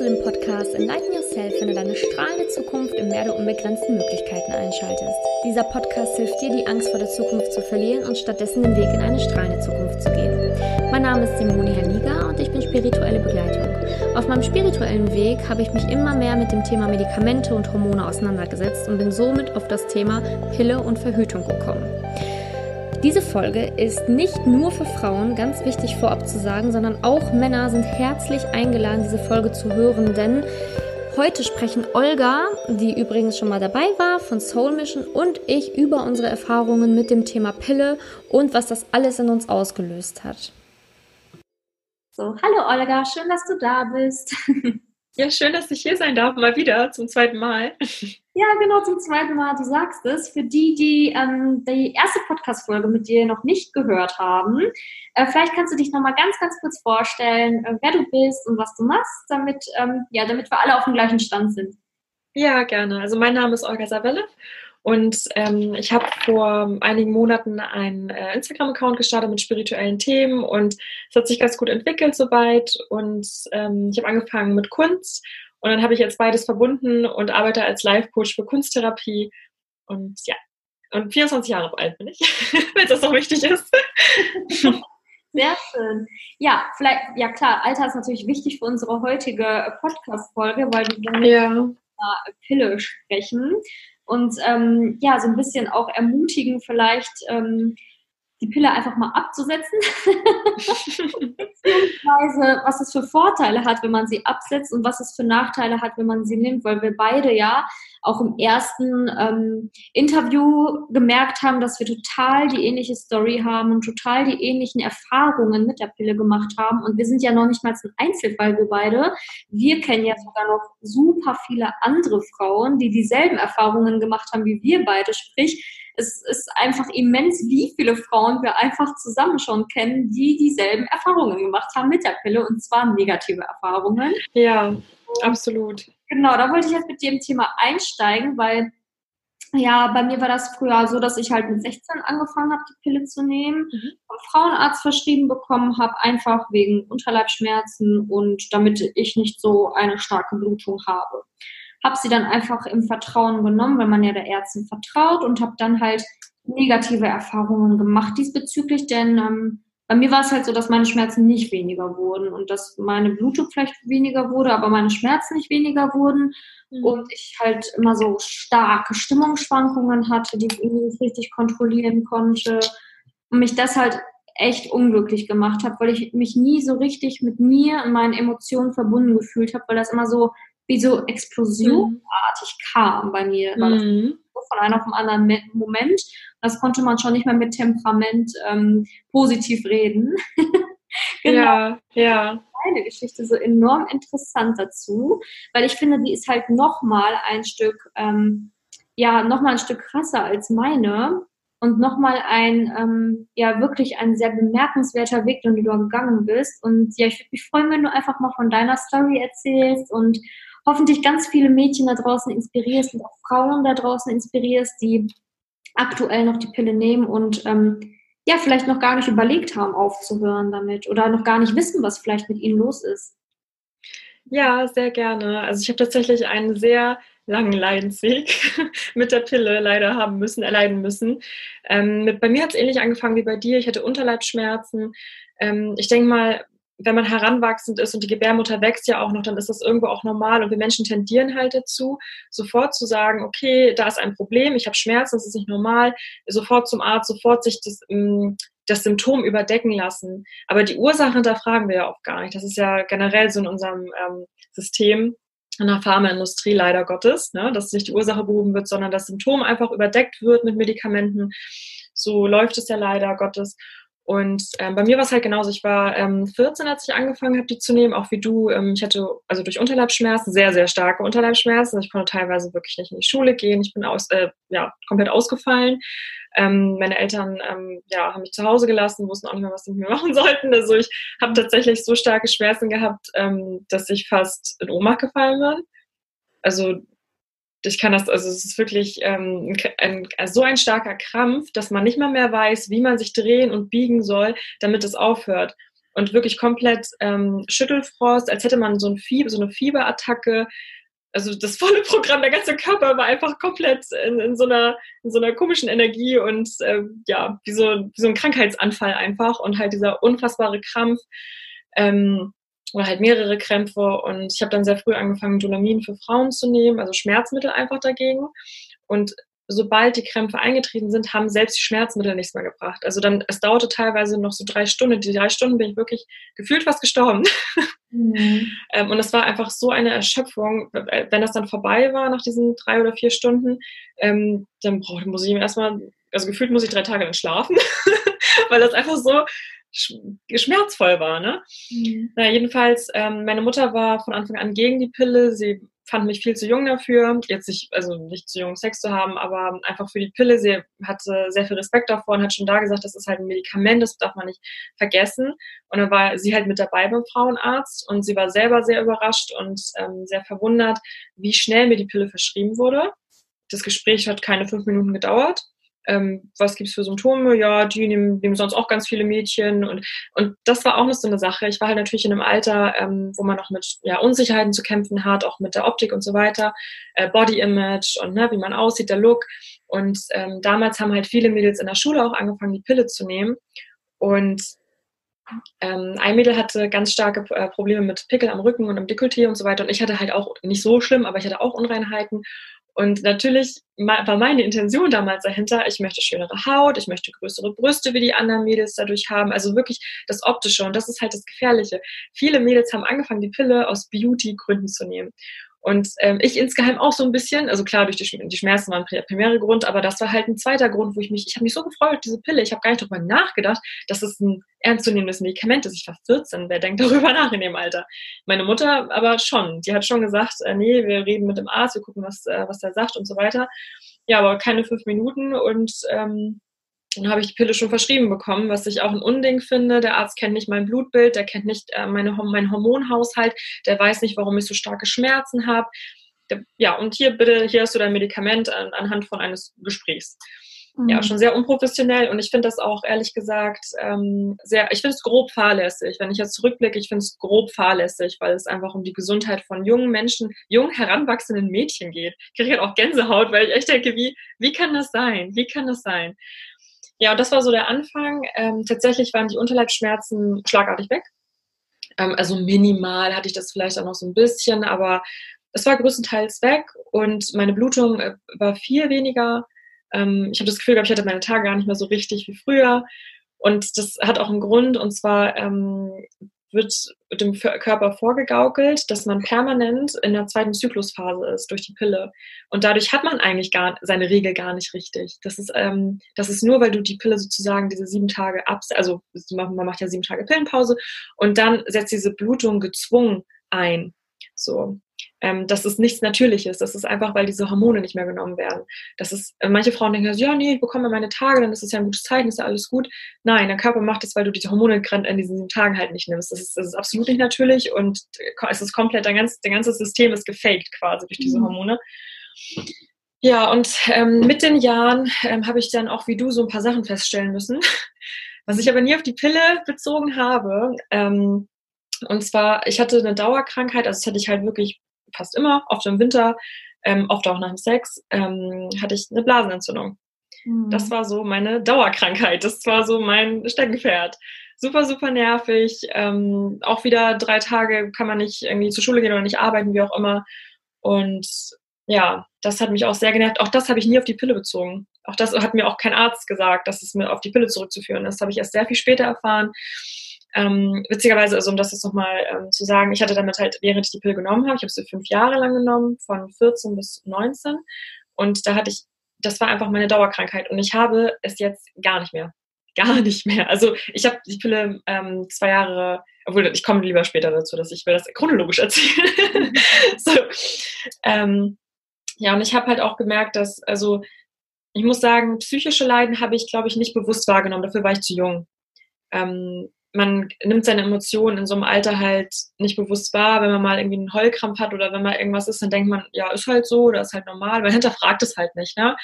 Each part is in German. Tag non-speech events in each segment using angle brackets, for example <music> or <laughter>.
zu dem Podcast Enlighten Yourself, wenn du deine strahlende Zukunft im Meer der unbegrenzten Möglichkeiten einschaltest. Dieser Podcast hilft dir, die Angst vor der Zukunft zu verlieren und stattdessen den Weg in eine strahlende Zukunft zu gehen. Mein Name ist Simone Herniga und ich bin spirituelle Begleitung. Auf meinem spirituellen Weg habe ich mich immer mehr mit dem Thema Medikamente und Hormone auseinandergesetzt und bin somit auf das Thema Pille und Verhütung gekommen. Diese Folge ist nicht nur für Frauen, ganz wichtig vorab zu sagen, sondern auch Männer sind herzlich eingeladen, diese Folge zu hören, denn heute sprechen Olga, die übrigens schon mal dabei war, von Soul Mission und ich über unsere Erfahrungen mit dem Thema Pille und was das alles in uns ausgelöst hat. So, hallo Olga, schön, dass du da bist. <laughs> Ja, schön, dass ich hier sein darf, mal wieder zum zweiten Mal. <laughs> Ja, genau, zum zweiten Mal. Du sagst es. Für die, die ähm, die erste Podcast-Folge mit dir noch nicht gehört haben, äh, vielleicht kannst du dich nochmal ganz, ganz kurz vorstellen, äh, wer du bist und was du machst, damit, ähm, ja, damit wir alle auf dem gleichen Stand sind. Ja, gerne. Also mein Name ist Olga Savelle und ähm, ich habe vor einigen Monaten einen äh, Instagram-Account gestartet mit spirituellen Themen und es hat sich ganz gut entwickelt soweit. Und ähm, ich habe angefangen mit Kunst und dann habe ich jetzt beides verbunden und arbeite als Life-Coach für Kunsttherapie. Und ja, und 24 Jahre alt bin ich, <laughs> wenn das noch wichtig ist. <laughs> Sehr schön. Ja, vielleicht, ja klar, Alter ist natürlich wichtig für unsere heutige Podcast-Folge, weil wir ja. mit einer Pille sprechen und ähm, ja, so ein bisschen auch ermutigen, vielleicht ähm, die Pille einfach mal abzusetzen. <laughs> Beziehungsweise, was es für Vorteile hat, wenn man sie absetzt und was es für Nachteile hat, wenn man sie nimmt, weil wir beide ja auch im ersten ähm, Interview gemerkt haben, dass wir total die ähnliche Story haben und total die ähnlichen Erfahrungen mit der Pille gemacht haben. Und wir sind ja noch nicht mal ein Einzelfall, wir beide. Wir kennen ja sogar noch super viele andere Frauen, die dieselben Erfahrungen gemacht haben wie wir beide. Sprich, es ist einfach immens, wie viele Frauen wir einfach zusammen schon kennen, die dieselben Erfahrungen gemacht haben mit der Pille und zwar negative Erfahrungen. Ja, absolut. Genau, da wollte ich jetzt mit dem Thema einsteigen, weil ja, bei mir war das früher so, dass ich halt mit 16 angefangen habe, die Pille zu nehmen, mhm. vom Frauenarzt verschrieben bekommen habe, einfach wegen Unterleibschmerzen und damit ich nicht so eine starke Blutung habe. Habe sie dann einfach im Vertrauen genommen, weil man ja der Ärztin vertraut und habe dann halt negative Erfahrungen gemacht diesbezüglich, denn ähm, bei mir war es halt so, dass meine Schmerzen nicht weniger wurden und dass meine Blutung vielleicht weniger wurde, aber meine Schmerzen nicht weniger wurden mhm. und ich halt immer so starke Stimmungsschwankungen hatte, die ich irgendwie nicht richtig kontrollieren konnte und mich das halt echt unglücklich gemacht habe, weil ich mich nie so richtig mit mir und meinen Emotionen verbunden gefühlt habe, weil das immer so wie so explosionartig mhm. kam bei mir. Mhm. von einem auf den anderen Moment. Das konnte man schon nicht mehr mit Temperament ähm, positiv reden. <laughs> genau. Ja, ja. Meine Geschichte so enorm interessant dazu, weil ich finde, die ist halt nochmal ein Stück, ähm, ja, nochmal ein Stück krasser als meine und nochmal ein, ähm, ja, wirklich ein sehr bemerkenswerter Weg, den du da gegangen bist. Und ja, ich würde mich freuen, wenn du einfach mal von deiner Story erzählst und hoffentlich ganz viele Mädchen da draußen inspirierst und auch Frauen da draußen inspirierst, die aktuell noch die Pille nehmen und ähm, ja, vielleicht noch gar nicht überlegt haben, aufzuhören damit oder noch gar nicht wissen, was vielleicht mit ihnen los ist. Ja, sehr gerne. Also ich habe tatsächlich einen sehr langen Leidensweg <laughs> mit der Pille leider haben müssen, erleiden müssen. Ähm, mit, bei mir hat es ähnlich angefangen wie bei dir. Ich hatte Unterleibsschmerzen. Ähm, ich denke mal, wenn man heranwachsend ist und die Gebärmutter wächst ja auch noch, dann ist das irgendwo auch normal und wir Menschen tendieren halt dazu, sofort zu sagen, okay, da ist ein Problem, ich habe Schmerzen, das ist nicht normal, sofort zum Arzt, sofort sich das, ähm, das Symptom überdecken lassen. Aber die Ursache hinterfragen wir ja auch gar nicht. Das ist ja generell so in unserem ähm, System, in der Pharmaindustrie leider Gottes, ne, dass nicht die Ursache behoben wird, sondern das Symptom einfach überdeckt wird mit Medikamenten. So läuft es ja leider Gottes. Und ähm, bei mir war es halt genauso. Ich war ähm, 14, als ich angefangen habe, die zu nehmen, auch wie du. Ähm, ich hatte also durch Unterleibsschmerzen, sehr, sehr starke Unterleibsschmerzen. Ich konnte teilweise wirklich nicht in die Schule gehen. Ich bin aus, äh, ja, komplett ausgefallen. Ähm, meine Eltern ähm, ja, haben mich zu Hause gelassen, wussten auch nicht mehr, was sie mit mir <laughs> machen sollten. Also ich habe tatsächlich so starke Schmerzen gehabt, ähm, dass ich fast in Ohnmacht gefallen bin. Also ich kann das, also es ist wirklich ähm, ein, ein, so ein starker Krampf, dass man nicht mal mehr weiß, wie man sich drehen und biegen soll, damit es aufhört. und wirklich komplett ähm, Schüttelfrost, als hätte man so, ein Fieber, so eine Fieberattacke. Also das volle Programm, der ganze Körper war einfach komplett in, in so, einer, in so einer komischen Energie und äh, ja, wie so, wie so ein Krankheitsanfall einfach und halt dieser unfassbare Krampf. Ähm, oder halt mehrere Krämpfe und ich habe dann sehr früh angefangen, Dolamin für Frauen zu nehmen, also Schmerzmittel einfach dagegen. Und sobald die Krämpfe eingetreten sind, haben selbst die Schmerzmittel nichts mehr gebracht. Also dann, es dauerte teilweise noch so drei Stunden. Die drei Stunden bin ich wirklich gefühlt fast gestorben. Mhm. <laughs> ähm, und es war einfach so eine Erschöpfung. Wenn das dann vorbei war nach diesen drei oder vier Stunden, ähm, dann muss ich erstmal, also gefühlt muss ich drei Tage dann schlafen, <laughs> weil das einfach so schmerzvoll war. Ne? Mhm. Na, jedenfalls, ähm, meine Mutter war von Anfang an gegen die Pille. Sie fand mich viel zu jung dafür. Jetzt nicht, also nicht zu jung, Sex zu haben, aber einfach für die Pille. Sie hatte sehr viel Respekt davor und hat schon da gesagt, das ist halt ein Medikament, das darf man nicht vergessen. Und dann war sie halt mit dabei beim Frauenarzt und sie war selber sehr überrascht und ähm, sehr verwundert, wie schnell mir die Pille verschrieben wurde. Das Gespräch hat keine fünf Minuten gedauert ähm, was gibt's für Symptome? Ja, die nehmen, nehmen sonst auch ganz viele Mädchen. Und, und das war auch noch so eine Sache. Ich war halt natürlich in einem Alter, ähm, wo man noch mit ja, Unsicherheiten zu kämpfen hat, auch mit der Optik und so weiter, äh, Body Image und ne, wie man aussieht, der Look. Und ähm, damals haben halt viele Mädels in der Schule auch angefangen, die Pille zu nehmen. Und ähm, ein Mädel hatte ganz starke äh, Probleme mit Pickel am Rücken und am Dekolleté und so weiter. Und ich hatte halt auch nicht so schlimm, aber ich hatte auch Unreinheiten. Und natürlich war meine Intention damals dahinter, ich möchte schönere Haut, ich möchte größere Brüste wie die anderen Mädels dadurch haben. Also wirklich das Optische. Und das ist halt das Gefährliche. Viele Mädels haben angefangen, die Pille aus Beauty-Gründen zu nehmen. Und ähm, ich insgeheim auch so ein bisschen, also klar, durch die, die Schmerzen war ein primärer Grund, aber das war halt ein zweiter Grund, wo ich mich, ich habe mich so gefreut, diese Pille, ich habe gar nicht darüber nachgedacht, dass es ein ernstzunehmendes Medikament ist. Ich war 14, wer denkt <laughs> darüber nach in dem Alter? Meine Mutter aber schon, die hat schon gesagt, äh, nee, wir reden mit dem Arzt, wir gucken, was, äh, was der sagt und so weiter. Ja, aber keine fünf Minuten und ähm, dann habe ich die Pille schon verschrieben bekommen, was ich auch ein Unding finde. Der Arzt kennt nicht mein Blutbild, der kennt nicht äh, meine, meinen Hormonhaushalt, der weiß nicht, warum ich so starke Schmerzen habe. Ja, und hier bitte, hier hast du dein Medikament an, anhand von eines Gesprächs. Mhm. Ja, schon sehr unprofessionell und ich finde das auch ehrlich gesagt ähm, sehr, ich finde es grob fahrlässig. Wenn ich jetzt zurückblicke, ich finde es grob fahrlässig, weil es einfach um die Gesundheit von jungen Menschen, jungen heranwachsenden Mädchen geht. Ich kriege halt auch Gänsehaut, weil ich echt denke, wie, wie kann das sein? Wie kann das sein? Ja, und das war so der Anfang. Ähm, tatsächlich waren die Unterleibsschmerzen schlagartig weg. Ähm, also minimal hatte ich das vielleicht auch noch so ein bisschen, aber es war größtenteils weg und meine Blutung äh, war viel weniger. Ähm, ich habe das Gefühl gehabt, ich hatte meine Tage gar nicht mehr so richtig wie früher. Und das hat auch einen Grund, und zwar ähm, wird dem Körper vorgegaukelt, dass man permanent in der zweiten Zyklusphase ist durch die Pille. Und dadurch hat man eigentlich gar seine Regel gar nicht richtig. Das ist, ähm, das ist nur, weil du die Pille sozusagen diese sieben Tage ab, also man macht ja sieben Tage Pillenpause und dann setzt diese Blutung gezwungen ein. So ähm, das ist nichts Natürliches. Das ist einfach, weil diese Hormone nicht mehr genommen werden. Das ist, äh, manche Frauen denken, ja, nee, ich bekomme meine Tage, dann ist es ja ein gutes Zeichen, ist ja alles gut. Nein, der Körper macht es, weil du diese Hormone in diesen Tagen halt nicht nimmst. Das ist, das ist absolut nicht natürlich und es ist komplett, dein, ganz, dein ganzes System ist gefaked quasi durch diese mhm. Hormone. Ja, und ähm, mit den Jahren ähm, habe ich dann auch wie du so ein paar Sachen feststellen müssen, <laughs> was ich aber nie auf die Pille bezogen habe. Ähm, und zwar, ich hatte eine Dauerkrankheit, also das hatte ich halt wirklich fast immer, oft im Winter, ähm, oft auch nach dem Sex, ähm, hatte ich eine Blasenentzündung. Mhm. Das war so meine Dauerkrankheit. Das war so mein Steckenpferd. Super, super nervig. Ähm, auch wieder drei Tage kann man nicht irgendwie zur Schule gehen oder nicht arbeiten, wie auch immer. Und ja, das hat mich auch sehr genervt. Auch das habe ich nie auf die Pille bezogen. Auch das hat mir auch kein Arzt gesagt, dass es mir auf die Pille zurückzuführen ist. Das habe ich erst sehr viel später erfahren. Ähm, witzigerweise, also um das jetzt nochmal ähm, zu sagen, ich hatte damit halt, während ich die Pille genommen habe, ich habe sie fünf Jahre lang genommen, von 14 bis 19. Und da hatte ich, das war einfach meine Dauerkrankheit. Und ich habe es jetzt gar nicht mehr. Gar nicht mehr. Also ich habe die Pille ähm, zwei Jahre, obwohl ich komme lieber später dazu, dass ich will das chronologisch erzählen. <laughs> so, ähm, ja, und ich habe halt auch gemerkt, dass, also ich muss sagen, psychische Leiden habe ich, glaube ich, nicht bewusst wahrgenommen. Dafür war ich zu jung. Ähm, man nimmt seine Emotionen in so einem Alter halt nicht bewusst wahr. Wenn man mal irgendwie einen Heulkrampf hat oder wenn mal irgendwas ist, dann denkt man, ja, ist halt so oder ist halt normal. Man <laughs> hinterfragt es halt nicht. Ne?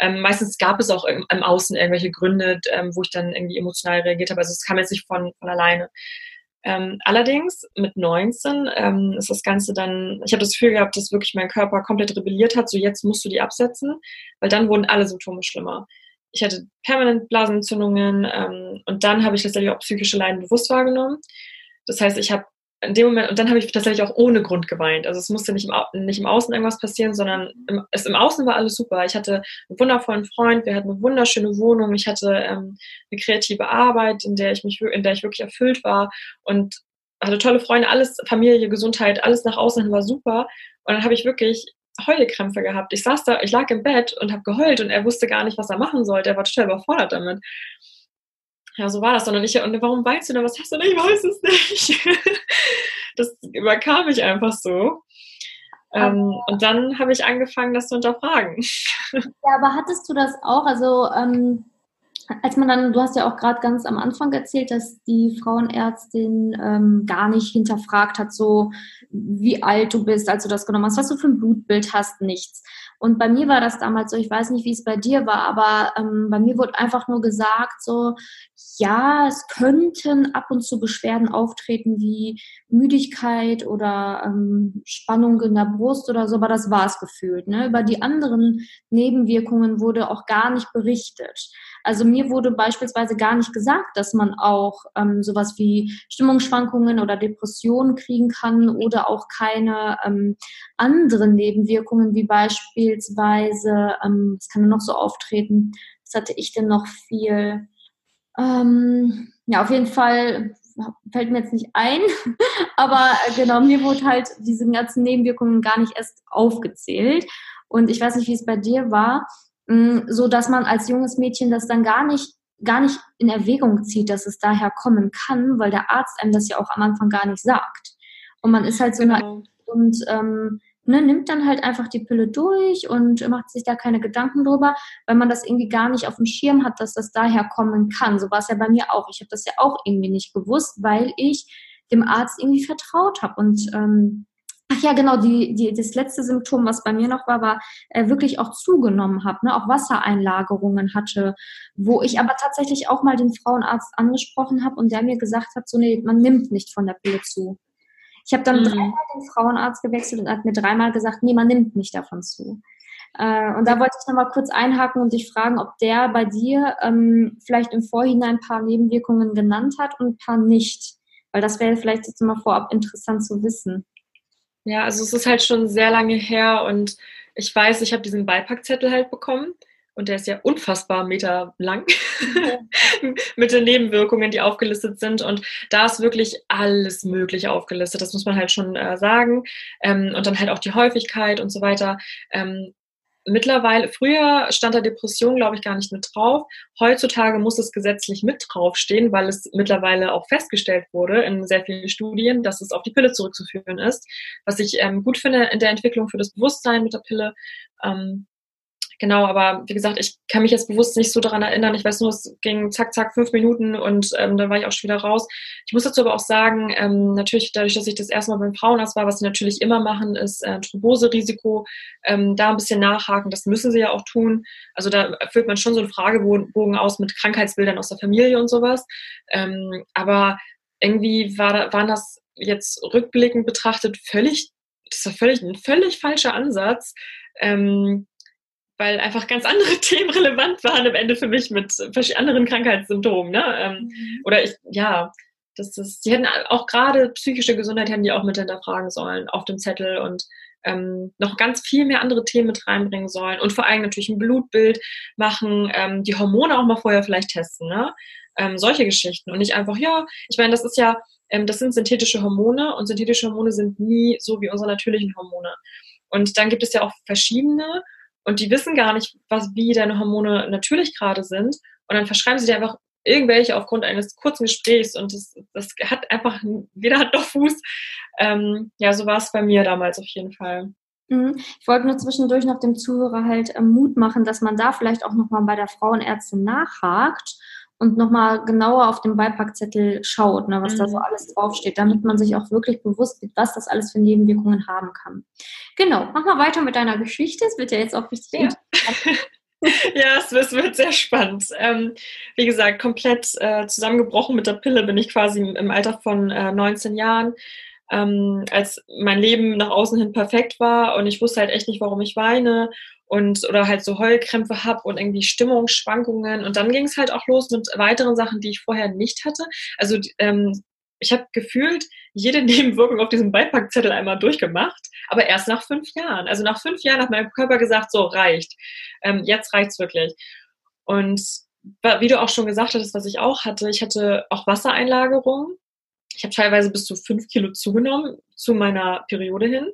Ähm, meistens gab es auch im, im Außen irgendwelche Gründe, ähm, wo ich dann irgendwie emotional reagiert habe. Also es kam jetzt nicht von, von alleine. Ähm, allerdings mit 19 ähm, ist das Ganze dann, ich habe das Gefühl gehabt, dass wirklich mein Körper komplett rebelliert hat, so jetzt musst du die absetzen, weil dann wurden alle Symptome schlimmer. Ich hatte permanent Blasenentzündungen ähm, und dann habe ich letztendlich auch psychische Leiden bewusst wahrgenommen. Das heißt, ich habe in dem Moment, und dann habe ich tatsächlich auch ohne Grund geweint. Also es musste nicht im, nicht im Außen irgendwas passieren, sondern im, es, im Außen war alles super. Ich hatte einen wundervollen Freund, wir hatten eine wunderschöne Wohnung, ich hatte ähm, eine kreative Arbeit, in der ich mich, in der ich wirklich erfüllt war und hatte tolle Freunde, alles, Familie, Gesundheit, alles nach außen war super. Und dann habe ich wirklich Heulkrämpfe gehabt. Ich saß da, ich lag im Bett und habe geheult und er wusste gar nicht, was er machen sollte. Er war total überfordert damit ja, so war das dann. Und ich, und warum weinst du denn? Was hast du denn? Ich weiß es nicht. <laughs> das überkam mich einfach so. Ähm, und dann habe ich angefangen, das zu hinterfragen. <laughs> Ja, aber hattest du das auch? Also, ähm, als man dann, du hast ja auch gerade ganz am Anfang erzählt, dass die Frauenärztin ähm, gar nicht hinterfragt hat, so wie alt du bist, als du das genommen hast, was du für ein Blutbild hast, nichts. Und bei mir war das damals so, ich weiß nicht, wie es bei dir war, aber ähm, bei mir wurde einfach nur gesagt, so, ja, es könnten ab und zu Beschwerden auftreten wie Müdigkeit oder ähm, Spannung in der Brust oder so, aber das war es gefühlt. Ne? Über die anderen Nebenwirkungen wurde auch gar nicht berichtet. Also mir wurde beispielsweise gar nicht gesagt, dass man auch ähm, sowas wie Stimmungsschwankungen oder Depressionen kriegen kann oder auch keine ähm, anderen Nebenwirkungen wie beispielsweise, ähm, kann denn noch so auftreten? Was hatte ich denn noch viel? Ähm, ja, auf jeden Fall fällt mir jetzt nicht ein, <laughs> aber genau, mir wurde halt diese ganzen Nebenwirkungen gar nicht erst aufgezählt. Und ich weiß nicht, wie es bei dir war, mm, so dass man als junges Mädchen das dann gar nicht gar nicht in Erwägung zieht, dass es daher kommen kann, weil der Arzt einem das ja auch am Anfang gar nicht sagt. Und man ist halt so genau. eine und ähm, ne, nimmt dann halt einfach die Pille durch und macht sich da keine Gedanken drüber, weil man das irgendwie gar nicht auf dem Schirm hat, dass das daher kommen kann. So war es ja bei mir auch. Ich habe das ja auch irgendwie nicht gewusst, weil ich dem Arzt irgendwie vertraut habe und ähm, Ach ja, genau, die, die, das letzte Symptom, was bei mir noch war, war äh, wirklich auch zugenommen habe, ne, auch Wassereinlagerungen hatte, wo ich aber tatsächlich auch mal den Frauenarzt angesprochen habe und der mir gesagt hat, so nee, man nimmt nicht von der Pille zu. Ich habe dann mhm. dreimal den Frauenarzt gewechselt und hat mir dreimal gesagt, nee, man nimmt nicht davon zu. Äh, und da wollte ich nochmal kurz einhaken und dich fragen, ob der bei dir ähm, vielleicht im Vorhinein ein paar Nebenwirkungen genannt hat und ein paar nicht. Weil das wäre vielleicht jetzt mal vorab interessant zu wissen. Ja, also es ist halt schon sehr lange her und ich weiß, ich habe diesen Beipackzettel halt bekommen und der ist ja unfassbar Meter lang <laughs> mit den Nebenwirkungen, die aufgelistet sind. Und da ist wirklich alles Mögliche aufgelistet. Das muss man halt schon äh, sagen. Ähm, und dann halt auch die Häufigkeit und so weiter. Ähm, mittlerweile, früher stand da Depression, glaube ich, gar nicht mit drauf. Heutzutage muss es gesetzlich mit draufstehen, weil es mittlerweile auch festgestellt wurde in sehr vielen Studien, dass es auf die Pille zurückzuführen ist. Was ich ähm, gut finde in der Entwicklung für das Bewusstsein mit der Pille. Ähm, Genau, aber wie gesagt, ich kann mich jetzt bewusst nicht so daran erinnern. Ich weiß nur, es ging zack, zack, fünf Minuten und ähm, dann war ich auch schon wieder raus. Ich muss dazu aber auch sagen, ähm, natürlich dadurch, dass ich das erste Mal beim Frauenarzt war, was sie natürlich immer machen, ist äh, Thromboserisiko, ähm, da ein bisschen nachhaken. Das müssen sie ja auch tun. Also da füllt man schon so einen Fragebogen aus mit Krankheitsbildern aus der Familie und sowas. Ähm, aber irgendwie war, waren das jetzt rückblickend betrachtet völlig, das war völlig ein völlig falscher Ansatz. Ähm, weil einfach ganz andere <laughs> Themen relevant waren am Ende für mich mit anderen Krankheitssymptomen. Ne? Ähm, mhm. Oder ich, ja, das ist, die hätten auch gerade psychische Gesundheit hätten die auch mit hinterfragen sollen auf dem Zettel und ähm, noch ganz viel mehr andere Themen mit reinbringen sollen und vor allem natürlich ein Blutbild machen, ähm, die Hormone auch mal vorher vielleicht testen, ne? Ähm, solche Geschichten und nicht einfach, ja, ich meine, das ist ja, ähm, das sind synthetische Hormone und synthetische Hormone sind nie so wie unsere natürlichen Hormone. Und dann gibt es ja auch verschiedene und die wissen gar nicht, was, wie deine Hormone natürlich gerade sind. Und dann verschreiben sie dir einfach irgendwelche aufgrund eines kurzen Gesprächs und das, das hat einfach, jeder hat doch Fuß. Ähm, ja, so war es bei mir damals auf jeden Fall. Mhm. Ich wollte nur zwischendurch noch dem Zuhörer halt Mut machen, dass man da vielleicht auch nochmal bei der Frauenärztin nachhakt und nochmal genauer auf dem Beipackzettel schaut, ne, was mhm. da so mhm. alles draufsteht, damit man sich auch wirklich bewusst wird, was das alles für Nebenwirkungen haben kann. Genau, mach mal weiter mit deiner Geschichte. Es wird ja jetzt auch richtig ja. <laughs> ja, es, es, wird sehr spannend. Ähm, wie gesagt, komplett äh, zusammengebrochen mit der Pille bin ich quasi im Alter von äh, 19 Jahren. Ähm, als mein Leben nach außen hin perfekt war und ich wusste halt echt nicht, warum ich weine und oder halt so Heulkrämpfe habe und irgendwie Stimmungsschwankungen und dann ging es halt auch los mit weiteren Sachen, die ich vorher nicht hatte. Also ähm, ich habe gefühlt jede <laughs> Nebenwirkung auf diesem Beipackzettel einmal durchgemacht, aber erst nach fünf Jahren. Also nach fünf Jahren hat mein Körper gesagt, so reicht. Ähm, jetzt reicht's wirklich. Und wie du auch schon gesagt hattest, was ich auch hatte, ich hatte auch Wassereinlagerung. Ich habe teilweise bis zu fünf Kilo zugenommen zu meiner Periode hin,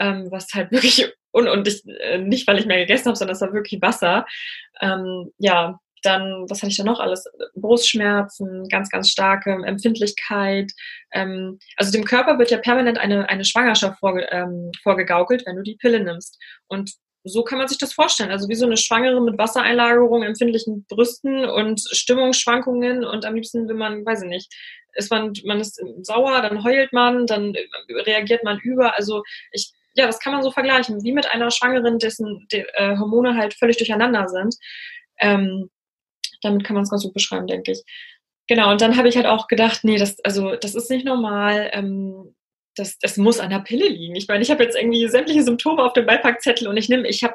ähm, was halt <laughs> wirklich und, und ich, äh, nicht, weil ich mehr gegessen habe, sondern es war wirklich Wasser. Ähm, ja, dann, was hatte ich da noch alles? Brustschmerzen, ganz, ganz starke Empfindlichkeit. Ähm, also dem Körper wird ja permanent eine, eine Schwangerschaft vorge, ähm, vorgegaukelt, wenn du die Pille nimmst. Und so kann man sich das vorstellen. Also wie so eine Schwangere mit Wassereinlagerung, empfindlichen Brüsten und Stimmungsschwankungen und am liebsten will man, weiß ich nicht, ist man, man ist sauer, dann heult man, dann reagiert man über. Also ich, ja, das kann man so vergleichen, wie mit einer Schwangeren, dessen die, äh, Hormone halt völlig durcheinander sind. Ähm, damit kann man es ganz gut beschreiben, denke ich. Genau, und dann habe ich halt auch gedacht, nee, das, also, das ist nicht normal. Ähm, das, das muss an der Pille liegen. Ich meine, ich habe jetzt irgendwie sämtliche Symptome auf dem Beipackzettel und ich nehme, ich habe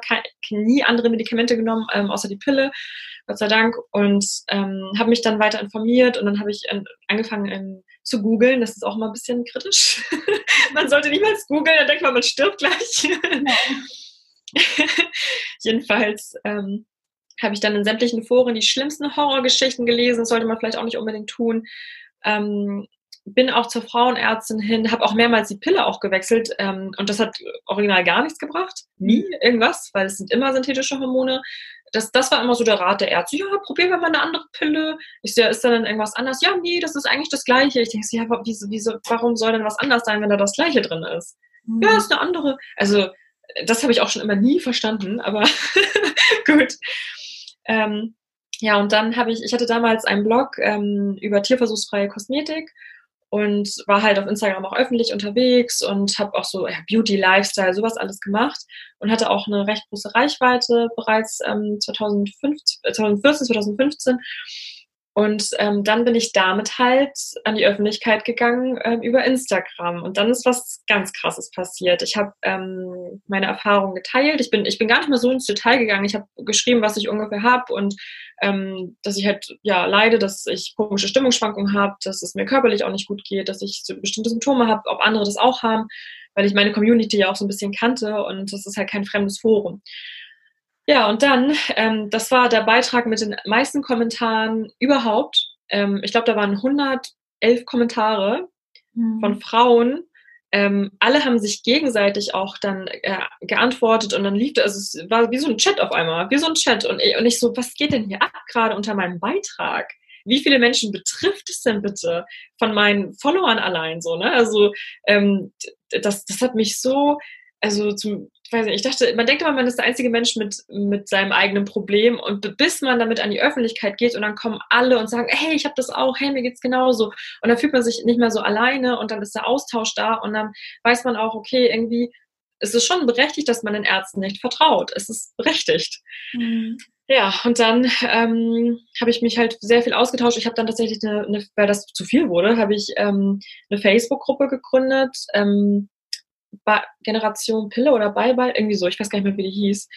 nie andere Medikamente genommen, ähm, außer die Pille, Gott sei Dank, und ähm, habe mich dann weiter informiert und dann habe ich äh, angefangen ähm, zu googeln. Das ist auch mal ein bisschen kritisch. <laughs> man sollte niemals googeln, dann denkt man, man stirbt gleich. <laughs> Jedenfalls ähm, habe ich dann in sämtlichen Foren die schlimmsten Horrorgeschichten gelesen, das sollte man vielleicht auch nicht unbedingt tun. Ähm, bin auch zur Frauenärztin hin, habe auch mehrmals die Pille auch gewechselt ähm, und das hat original gar nichts gebracht, nie irgendwas, weil es sind immer synthetische Hormone. Das, das war immer so der Rat der Ärzte. Ja, probieren wir mal eine andere Pille. Ich sehe, ist da dann irgendwas anders? Ja, nee, das ist eigentlich das Gleiche. Ich denke, ja, wieso, wieso, warum soll denn was anders sein, wenn da das Gleiche drin ist? Mhm. Ja, ist eine andere. Also, das habe ich auch schon immer nie verstanden, aber <laughs> gut. Ähm, ja, und dann habe ich, ich hatte damals einen Blog ähm, über tierversuchsfreie Kosmetik und war halt auf Instagram auch öffentlich unterwegs und habe auch so ja, Beauty, Lifestyle, sowas alles gemacht und hatte auch eine recht große Reichweite bereits ähm, 2015, 2014, 2015 und ähm, dann bin ich damit halt an die Öffentlichkeit gegangen ähm, über Instagram. Und dann ist was ganz Krasses passiert. Ich habe ähm, meine Erfahrungen geteilt. Ich bin, ich bin gar nicht mehr so ins Detail gegangen. Ich habe geschrieben, was ich ungefähr habe und ähm, dass ich halt ja leide, dass ich komische Stimmungsschwankungen habe, dass es mir körperlich auch nicht gut geht, dass ich so bestimmte Symptome habe, ob andere das auch haben, weil ich meine Community ja auch so ein bisschen kannte und das ist halt kein fremdes Forum. Ja, und dann, ähm, das war der Beitrag mit den meisten Kommentaren überhaupt. Ähm, ich glaube, da waren 111 Kommentare mhm. von Frauen. Ähm, alle haben sich gegenseitig auch dann äh, geantwortet und dann lief also es war wie so ein Chat auf einmal, wie so ein Chat. Und, und ich so, was geht denn hier ab gerade unter meinem Beitrag? Wie viele Menschen betrifft es denn bitte von meinen Followern allein so, ne? Also ähm, das, das hat mich so, also zum, ich weiß nicht, ich dachte, man denkt immer, man ist der einzige Mensch mit, mit seinem eigenen Problem und bis man damit an die Öffentlichkeit geht und dann kommen alle und sagen, hey, ich habe das auch, hey, mir geht's genauso und dann fühlt man sich nicht mehr so alleine und dann ist der Austausch da und dann weiß man auch, okay, irgendwie ist es schon berechtigt, dass man den Ärzten nicht vertraut. Es ist berechtigt. Mhm. Ja, und dann ähm, habe ich mich halt sehr viel ausgetauscht. Ich habe dann tatsächlich, eine, eine, weil das zu viel wurde, habe ich ähm, eine Facebook-Gruppe gegründet, ähm, Generation Pille oder Bye, irgendwie so, ich weiß gar nicht mehr, wie die hieß.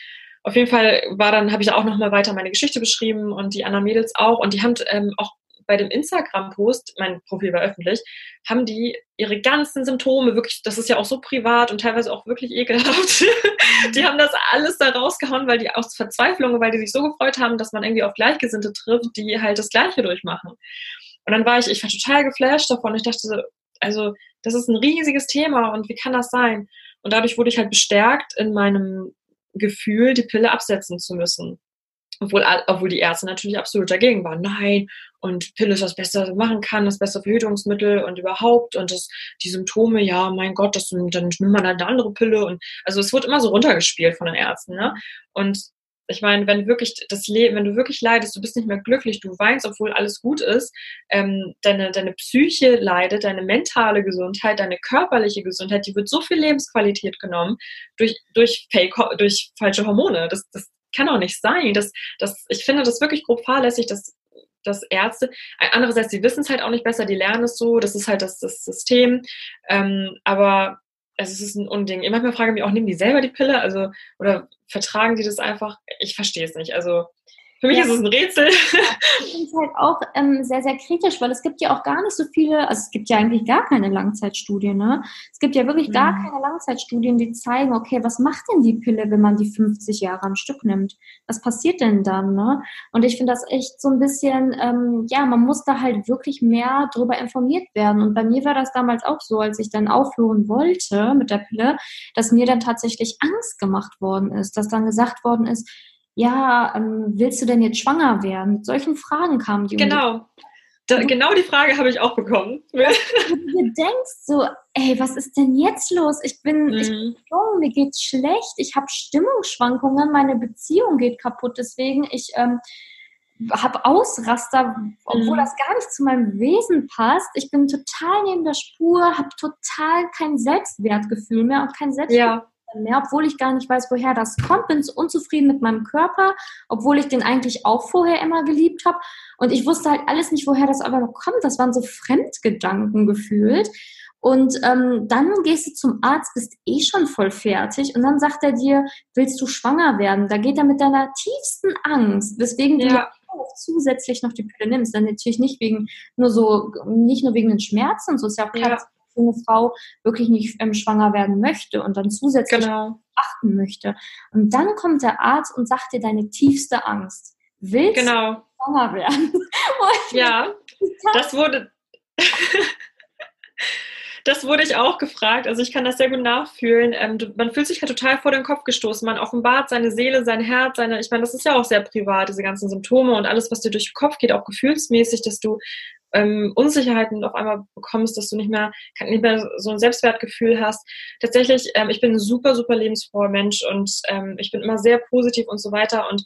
Auf jeden Fall war dann, habe ich auch nochmal weiter meine Geschichte beschrieben und die anderen Mädels auch. Und die haben ähm, auch bei dem Instagram-Post, mein Profil war öffentlich, haben die ihre ganzen Symptome, wirklich, das ist ja auch so privat und teilweise auch wirklich ekelhaft, <laughs> die haben das alles da rausgehauen, weil die aus Verzweiflung, weil die sich so gefreut haben, dass man irgendwie auf Gleichgesinnte trifft, die halt das Gleiche durchmachen. Und dann war ich, ich war total geflasht davon. Ich dachte so, also das ist ein riesiges Thema und wie kann das sein? Und dadurch wurde ich halt bestärkt in meinem Gefühl, die Pille absetzen zu müssen. Obwohl, obwohl die Ärzte natürlich absolut dagegen waren. Nein, und Pille ist das Beste, was man machen kann, das beste Verhütungsmittel und überhaupt. Und das, die Symptome, ja, mein Gott, das, dann nimmt man halt eine andere Pille. Und also es wird immer so runtergespielt von den Ärzten. Ne? Und ich meine, wenn wirklich das Leben, wenn du wirklich leidest, du bist nicht mehr glücklich, du weinst, obwohl alles gut ist, ähm, deine, deine Psyche leidet, deine mentale Gesundheit, deine körperliche Gesundheit, die wird so viel Lebensqualität genommen durch, durch Fake, durch falsche Hormone. Das, das kann doch nicht sein. Das, das, ich finde das wirklich grob fahrlässig, dass, dass Ärzte, andererseits, sie wissen es halt auch nicht besser, die lernen es so, das ist halt das, das System. Ähm, aber es ist ein Unding. Ich manchmal frage mich auch, nehmen die selber die Pille? Also, oder vertragen die das einfach? Ich verstehe es nicht. Also, für mich ja. ist es ein Rätsel. <laughs> Ich finde es halt auch ähm, sehr, sehr kritisch, weil es gibt ja auch gar nicht so viele, also es gibt ja eigentlich gar keine Langzeitstudien, ne? Es gibt ja wirklich gar mhm. keine Langzeitstudien, die zeigen, okay, was macht denn die Pille, wenn man die 50 Jahre am Stück nimmt? Was passiert denn dann, ne? Und ich finde das echt so ein bisschen, ähm, ja, man muss da halt wirklich mehr drüber informiert werden. Und bei mir war das damals auch so, als ich dann aufhören wollte mit der Pille, dass mir dann tatsächlich Angst gemacht worden ist, dass dann gesagt worden ist, ja, ähm, willst du denn jetzt schwanger werden? Mit solchen Fragen kamen die. Genau. Da, genau die Frage habe ich auch bekommen. du denkst so, ey, was ist denn jetzt los? Ich bin, mhm. ich bin jung, mir geht's schlecht, ich habe Stimmungsschwankungen, meine Beziehung geht kaputt, deswegen ich ähm, habe Ausraster, obwohl mhm. das gar nicht zu meinem Wesen passt. Ich bin total neben der Spur, habe total kein Selbstwertgefühl mehr und kein Selbstwertgefühl. Ja mehr, obwohl ich gar nicht weiß, woher das kommt, bin unzufrieden mit meinem Körper, obwohl ich den eigentlich auch vorher immer geliebt habe. Und ich wusste halt alles nicht, woher das aber noch kommt. Das waren so Fremdgedanken gefühlt. Und ähm, dann gehst du zum Arzt, bist eh schon voll fertig und dann sagt er dir, willst du schwanger werden? Da geht er mit deiner tiefsten Angst, weswegen ja. du auch zusätzlich noch die Pille nimmst. Dann natürlich nicht wegen nur so, nicht nur wegen den Schmerzen und so, ist ja auch klar, ja junge Frau wirklich nicht ähm, schwanger werden möchte und dann zusätzlich genau. achten möchte. Und dann kommt der Arzt und sagt dir deine tiefste Angst. Willst genau. du schwanger werden? <laughs> ja, das wurde. <laughs> das wurde ich auch gefragt. Also ich kann das sehr gut nachfühlen. Ähm, man fühlt sich halt total vor den Kopf gestoßen. Man offenbart seine Seele, sein Herz, seine, ich meine, das ist ja auch sehr privat, diese ganzen Symptome und alles, was dir durch den Kopf geht, auch gefühlsmäßig, dass du ähm, Unsicherheiten auf einmal bekommst, dass du nicht mehr, nicht mehr so ein Selbstwertgefühl hast. Tatsächlich, ähm, ich bin ein super, super lebensfroher Mensch und ähm, ich bin immer sehr positiv und so weiter. Und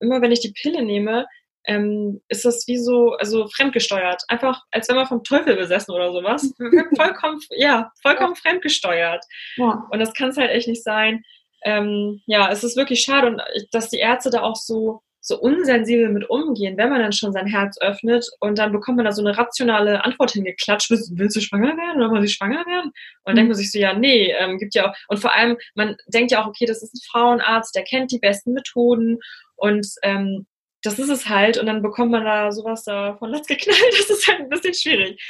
immer wenn ich die Pille nehme, ähm, ist das wie so, also fremdgesteuert. Einfach, als wenn man vom Teufel besessen oder sowas. <laughs> vollkommen, ja, vollkommen ja. fremdgesteuert. Ja. Und das kann es halt echt nicht sein. Ähm, ja, es ist wirklich schade und dass die Ärzte da auch so so unsensibel mit umgehen, wenn man dann schon sein Herz öffnet und dann bekommt man da so eine rationale Antwort hingeklatscht, willst, willst du schwanger werden oder wollen sie schwanger werden? Und dann mhm. denkt man sich so, ja, nee, ähm, gibt ja auch, und vor allem, man denkt ja auch, okay, das ist ein Frauenarzt, der kennt die besten Methoden und ähm, das ist es halt und dann bekommt man da sowas da von Latz geknallt, <laughs> das ist halt ein bisschen schwierig.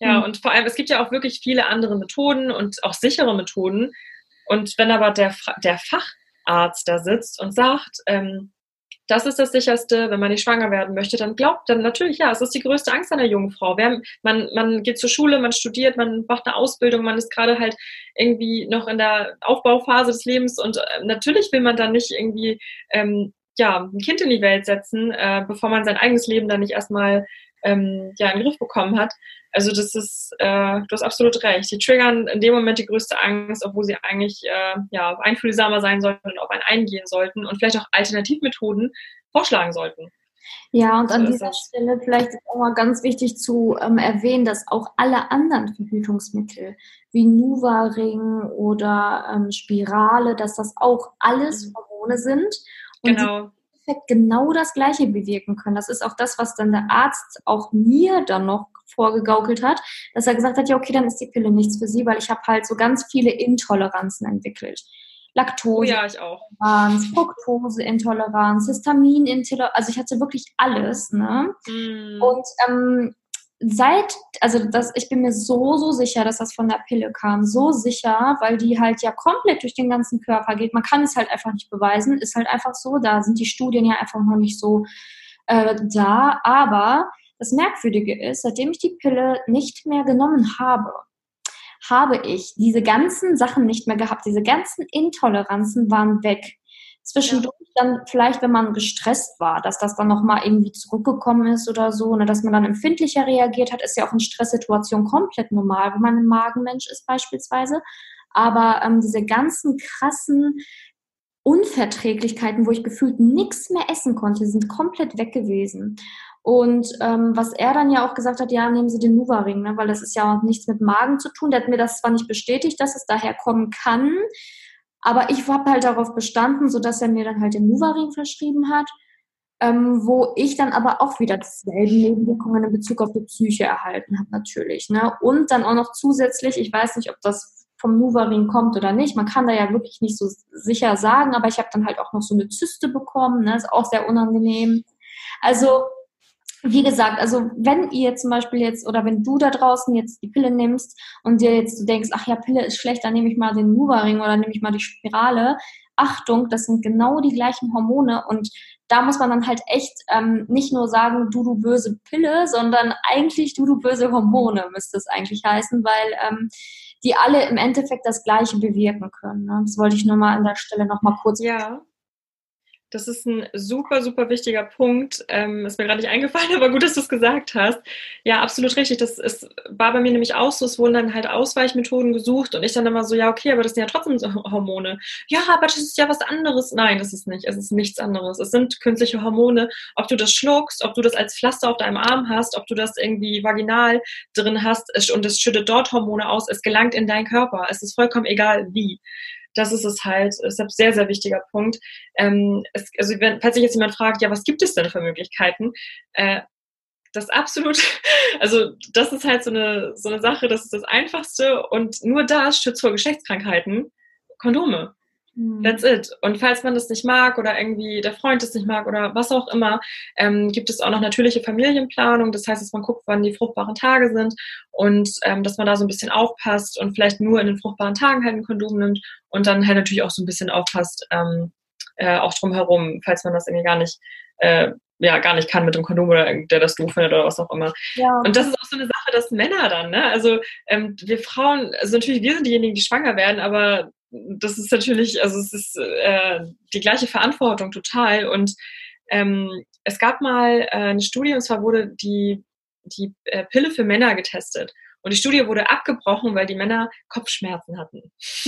Ja, mhm. und vor allem, es gibt ja auch wirklich viele andere Methoden und auch sichere Methoden. Und wenn aber der, der Facharzt da sitzt und sagt, ähm, das ist das sicherste, wenn man nicht schwanger werden möchte, dann glaubt dann natürlich, ja, es ist die größte Angst einer jungen Frau. Wer, man, man geht zur Schule, man studiert, man macht eine Ausbildung, man ist gerade halt irgendwie noch in der Aufbauphase des Lebens und äh, natürlich will man dann nicht irgendwie ähm, ja, ein Kind in die Welt setzen, äh, bevor man sein eigenes Leben dann nicht erstmal ähm, ja, in den Griff bekommen hat. Also das ist, äh, du hast absolut recht. Die triggern in dem Moment die größte Angst, obwohl sie eigentlich äh, ja, einfühlsamer sein sollten und auf einen eingehen sollten und vielleicht auch Alternativmethoden vorschlagen sollten. Ja, und an dieser Stelle vielleicht ist auch mal ganz wichtig zu ähm, erwähnen, dass auch alle anderen Verhütungsmittel wie Nuvaring oder ähm, Spirale, dass das auch alles mhm. Hormone sind. Und genau. Endeffekt genau das Gleiche bewirken können. Das ist auch das, was dann der Arzt auch mir dann noch vorgegaukelt hat, dass er gesagt hat, ja, okay, dann ist die Pille nichts für sie, weil ich habe halt so ganz viele Intoleranzen entwickelt. Laktose, oh ja, ich auch. Fructoseintoleranz, Histaminintoleranz, also ich hatte wirklich alles. Ne? Mm. Und ähm, seit, also das, ich bin mir so, so sicher, dass das von der Pille kam. So sicher, weil die halt ja komplett durch den ganzen Körper geht. Man kann es halt einfach nicht beweisen. Ist halt einfach so. Da sind die Studien ja einfach noch nicht so äh, da. Aber das Merkwürdige ist, seitdem ich die Pille nicht mehr genommen habe, habe ich diese ganzen Sachen nicht mehr gehabt. Diese ganzen Intoleranzen waren weg zwischendurch ja. dann vielleicht, wenn man gestresst war, dass das dann nochmal irgendwie zurückgekommen ist oder so, ne, dass man dann empfindlicher reagiert hat, ist ja auch in Stresssituationen komplett normal, wenn man ein Magenmensch ist beispielsweise. Aber ähm, diese ganzen krassen Unverträglichkeiten, wo ich gefühlt nichts mehr essen konnte, sind komplett weg gewesen. Und ähm, was er dann ja auch gesagt hat, ja, nehmen Sie den Nuva-Ring, ne, weil das ist ja auch nichts mit Magen zu tun. Der hat mir das zwar nicht bestätigt, dass es daher kommen kann, Aber ich habe halt darauf bestanden, sodass er mir dann halt den Nuvaring verschrieben hat, ähm, wo ich dann aber auch wieder dieselben Nebenwirkungen in Bezug auf die Psyche erhalten habe natürlich. Ne? Und dann auch noch zusätzlich, ich weiß nicht, ob das vom Nuvaring kommt oder nicht. Man kann da ja wirklich nicht so sicher sagen, aber ich habe dann halt auch noch so eine Zyste bekommen, ne? ist auch sehr unangenehm. Also wie gesagt, also wenn ihr zum Beispiel jetzt oder wenn du da draußen jetzt die Pille nimmst und dir jetzt du denkst, ach ja, Pille ist schlecht, dann nehme ich mal den Nuvaring oder nehme ich mal die Spirale. Achtung, das sind genau die gleichen Hormone und da muss man dann halt echt ähm, nicht nur sagen, du, du böse Pille, sondern eigentlich du, du böse Hormone müsste es eigentlich heißen, weil ähm, die alle im Endeffekt das Gleiche bewirken können. Ne? Das wollte ich nur mal an der Stelle nochmal kurz. Ja. Das ist ein super, super wichtiger Punkt. Ähm, ist mir gerade nicht eingefallen, <laughs> aber gut, dass du es gesagt hast. Ja, absolut richtig. Das ist, war bei mir nämlich auch so. Es wurden dann halt Ausweichmethoden gesucht und ich dann immer so, ja, okay, aber das sind ja trotzdem <laughs> Hormone. Ja, aber das ist ja was anderes. Nein, das ist nicht. Es ist nichts anderes. Es sind künstliche Hormone. Ob du das schluckst, ob du das als Pflaster auf deinem Arm hast, ob du das irgendwie vaginal drin hast und es schüttet dort Hormone aus, es gelangt in deinen Körper. Es ist vollkommen egal, wie das ist es halt, ist ein sehr, sehr wichtiger Punkt. Ähm, es, also wenn, falls sich jetzt jemand fragt, ja, was gibt es denn für Möglichkeiten? Äh, das absolut, <laughs> also das ist halt so eine, so eine Sache, das ist das Einfachste und nur das schützt vor Geschlechtskrankheiten, Kondome. Mhm. That's it. Und falls man das nicht mag oder irgendwie der Freund das nicht mag oder was auch immer, ähm, gibt es auch noch natürliche Familienplanung. Das heißt, dass man guckt, wann die fruchtbaren Tage sind und ähm, dass man da so ein bisschen aufpasst und vielleicht nur in den fruchtbaren Tagen halt ein Kondom nimmt und dann halt natürlich auch so ein bisschen aufpasst, ähm, äh, auch drumherum, falls man das irgendwie gar nicht äh, ja gar nicht kann mit dem Kondom oder der das doof findet oder was auch immer. Ja. Und das ist auch so eine Sache, dass Männer dann, ne? Also ähm, wir Frauen, also natürlich wir sind diejenigen, die schwanger werden, aber das ist natürlich, also es ist äh, die gleiche Verantwortung total. Und ähm, es gab mal äh, eine Studie, und zwar wurde die, die äh, Pille für Männer getestet. Und die Studie wurde abgebrochen, weil die Männer Kopfschmerzen hatten. <laughs>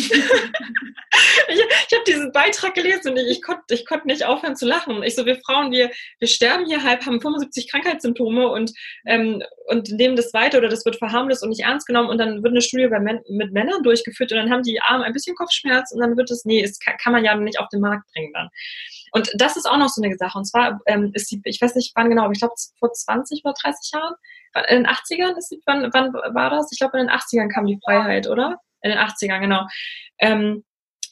ich ich habe diesen Beitrag gelesen und ich, ich konnte ich konnt nicht aufhören zu lachen. Ich so, wir Frauen, wir, wir sterben hier halb, haben 75 Krankheitssymptome und, ähm, und nehmen das weiter oder das wird verharmlost und nicht ernst genommen und dann wird eine Studie bei Men mit Männern durchgeführt und dann haben die Arme ein bisschen Kopfschmerz und dann wird es, nee, es kann, kann man ja nicht auf den Markt bringen dann. Und das ist auch noch so eine Sache. Und zwar ähm, ist die, ich weiß nicht wann genau, aber ich glaube vor 20 oder 30 Jahren in den 80ern ist die, wann, wann war das? Ich glaube, in den 80ern kam die Freiheit, oder? In den 80ern, genau. Ähm,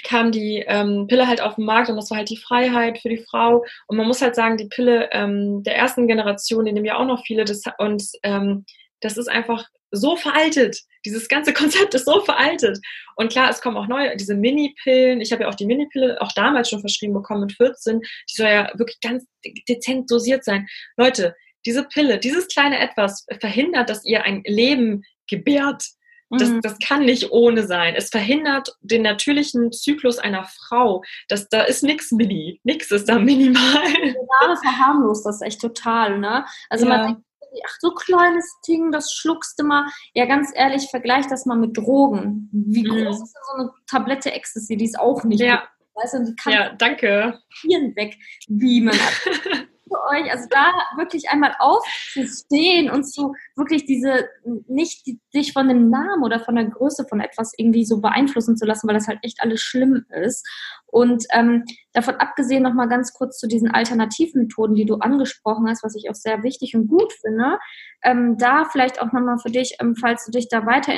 kam die ähm, Pille halt auf den Markt und das war halt die Freiheit für die Frau. Und man muss halt sagen, die Pille ähm, der ersten Generation, die nehmen ja auch noch viele, das, und ähm, das ist einfach so veraltet. Dieses ganze <laughs> Konzept ist so veraltet. Und klar, es kommen auch neue, diese Mini-Pillen. Ich habe ja auch die Mini-Pille auch damals schon verschrieben bekommen mit 14. Die soll ja wirklich ganz dezent dosiert sein. Leute, diese Pille, dieses kleine Etwas verhindert, dass ihr ein Leben gebärt. Das, mhm. das kann nicht ohne sein. Es verhindert den natürlichen Zyklus einer Frau. Das, da ist nichts mini. Nichts ist da minimal. Gerade verharmlost das echt total, ne? Also ja. man denkt, ach, so kleines Ding, das schluckst du mal. Ja, ganz ehrlich, vergleich das mal mit Drogen. Wie groß mhm. ist denn so eine Tablette Ecstasy? Die ist auch nicht. Ja. Weißt du, die kann ja, danke. Hirn wegbeamen. <laughs> für euch, also da wirklich einmal aufzustehen und zu wirklich diese, nicht sich von dem Namen oder von der Größe von etwas irgendwie so beeinflussen zu lassen, weil das halt echt alles schlimm ist. Und ähm, davon abgesehen nochmal ganz kurz zu diesen Alternativmethoden, die du angesprochen hast, was ich auch sehr wichtig und gut finde, ähm, da vielleicht auch nochmal für dich, ähm, falls du dich da weiter,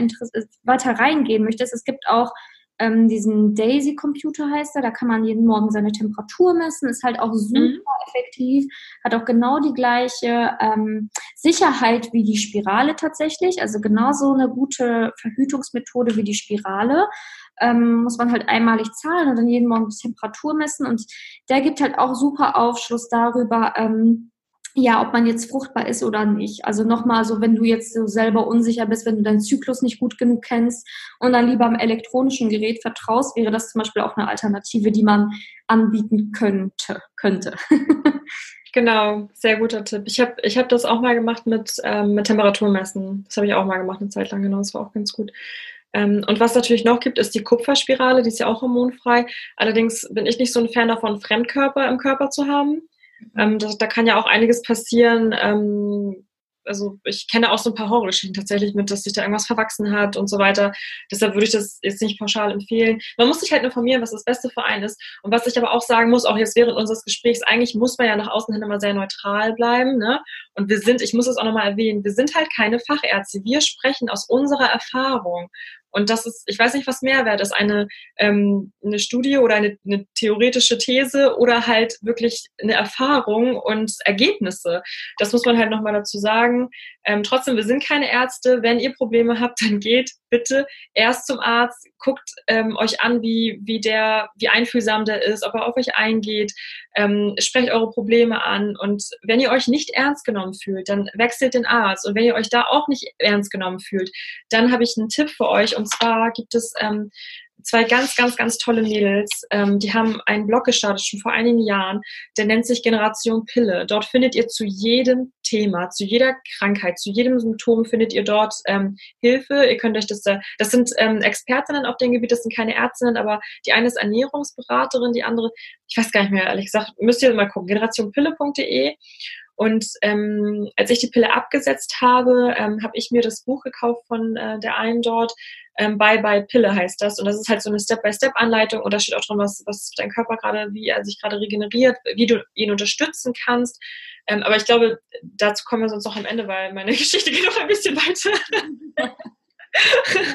weiter reingehen möchtest, es gibt auch ähm, diesen Daisy-Computer heißt er, da kann man jeden Morgen seine Temperatur messen, ist halt auch super mhm. effektiv, hat auch genau die gleiche ähm, Sicherheit wie die Spirale tatsächlich, also genauso eine gute Verhütungsmethode wie die Spirale. Ähm, muss man halt einmalig zahlen und dann jeden Morgen die Temperatur messen. Und der gibt halt auch super Aufschluss darüber, ähm, ja, ob man jetzt fruchtbar ist oder nicht. Also nochmal so, wenn du jetzt so selber unsicher bist, wenn du deinen Zyklus nicht gut genug kennst und dann lieber am elektronischen Gerät vertraust, wäre das zum Beispiel auch eine Alternative, die man anbieten könnte. könnte. <laughs> genau, sehr guter Tipp. Ich habe ich hab das auch mal gemacht mit, ähm, mit Temperaturmessen. Das habe ich auch mal gemacht eine Zeit lang, genau, das war auch ganz gut. Ähm, und was natürlich noch gibt, ist die Kupferspirale, die ist ja auch hormonfrei. Allerdings bin ich nicht so ein Fan davon, Fremdkörper im Körper zu haben. Ähm, da, da, kann ja auch einiges passieren, ähm, also ich kenne auch so ein paar Horrorgeschichten tatsächlich mit, dass sich da irgendwas verwachsen hat und so weiter. Deshalb würde ich das jetzt nicht pauschal empfehlen. Man muss sich halt informieren, was das Beste für einen ist. Und was ich aber auch sagen muss, auch jetzt während unseres Gesprächs, eigentlich muss man ja nach außen hin immer sehr neutral bleiben. Ne? Und wir sind, ich muss es auch nochmal erwähnen, wir sind halt keine Fachärzte. Wir sprechen aus unserer Erfahrung. Und das ist, ich weiß nicht, was Mehrwert ist, eine, ähm, eine Studie oder eine, eine theoretische These oder halt wirklich eine Erfahrung und Ergebnisse. Das muss man halt nochmal dazu sagen. Ähm, trotzdem, wir sind keine Ärzte. Wenn ihr Probleme habt, dann geht bitte erst zum Arzt, guckt ähm, euch an, wie, wie der, wie einfühlsam der ist, ob er auf euch eingeht, ähm, sprecht eure Probleme an und wenn ihr euch nicht ernst genommen fühlt, dann wechselt den Arzt und wenn ihr euch da auch nicht ernst genommen fühlt, dann habe ich einen Tipp für euch und zwar gibt es ähm, zwei ganz, ganz, ganz tolle Mädels. Ähm, die haben einen Blog gestartet, schon vor einigen Jahren. Der nennt sich Generation Pille. Dort findet ihr zu jedem Thema, zu jeder Krankheit, zu jedem Symptom findet ihr dort ähm, Hilfe. Ihr könnt euch das da, das sind ähm, Expertinnen auf dem Gebiet, das sind keine Ärztinnen, aber die eine ist Ernährungsberaterin, die andere, ich weiß gar nicht mehr, ehrlich gesagt, müsst ihr mal gucken, generationpille.de. Und ähm, als ich die Pille abgesetzt habe, ähm, habe ich mir das Buch gekauft von äh, der einen dort. Ähm, Bye Bye Pille heißt das. Und das ist halt so eine Step-by-Step-Anleitung. Und da steht auch drin, was, was dein Körper gerade, wie er sich gerade regeneriert, wie du ihn unterstützen kannst. Ähm, aber ich glaube, dazu kommen wir sonst noch am Ende, weil meine <laughs> Geschichte geht noch ein bisschen weiter. <laughs>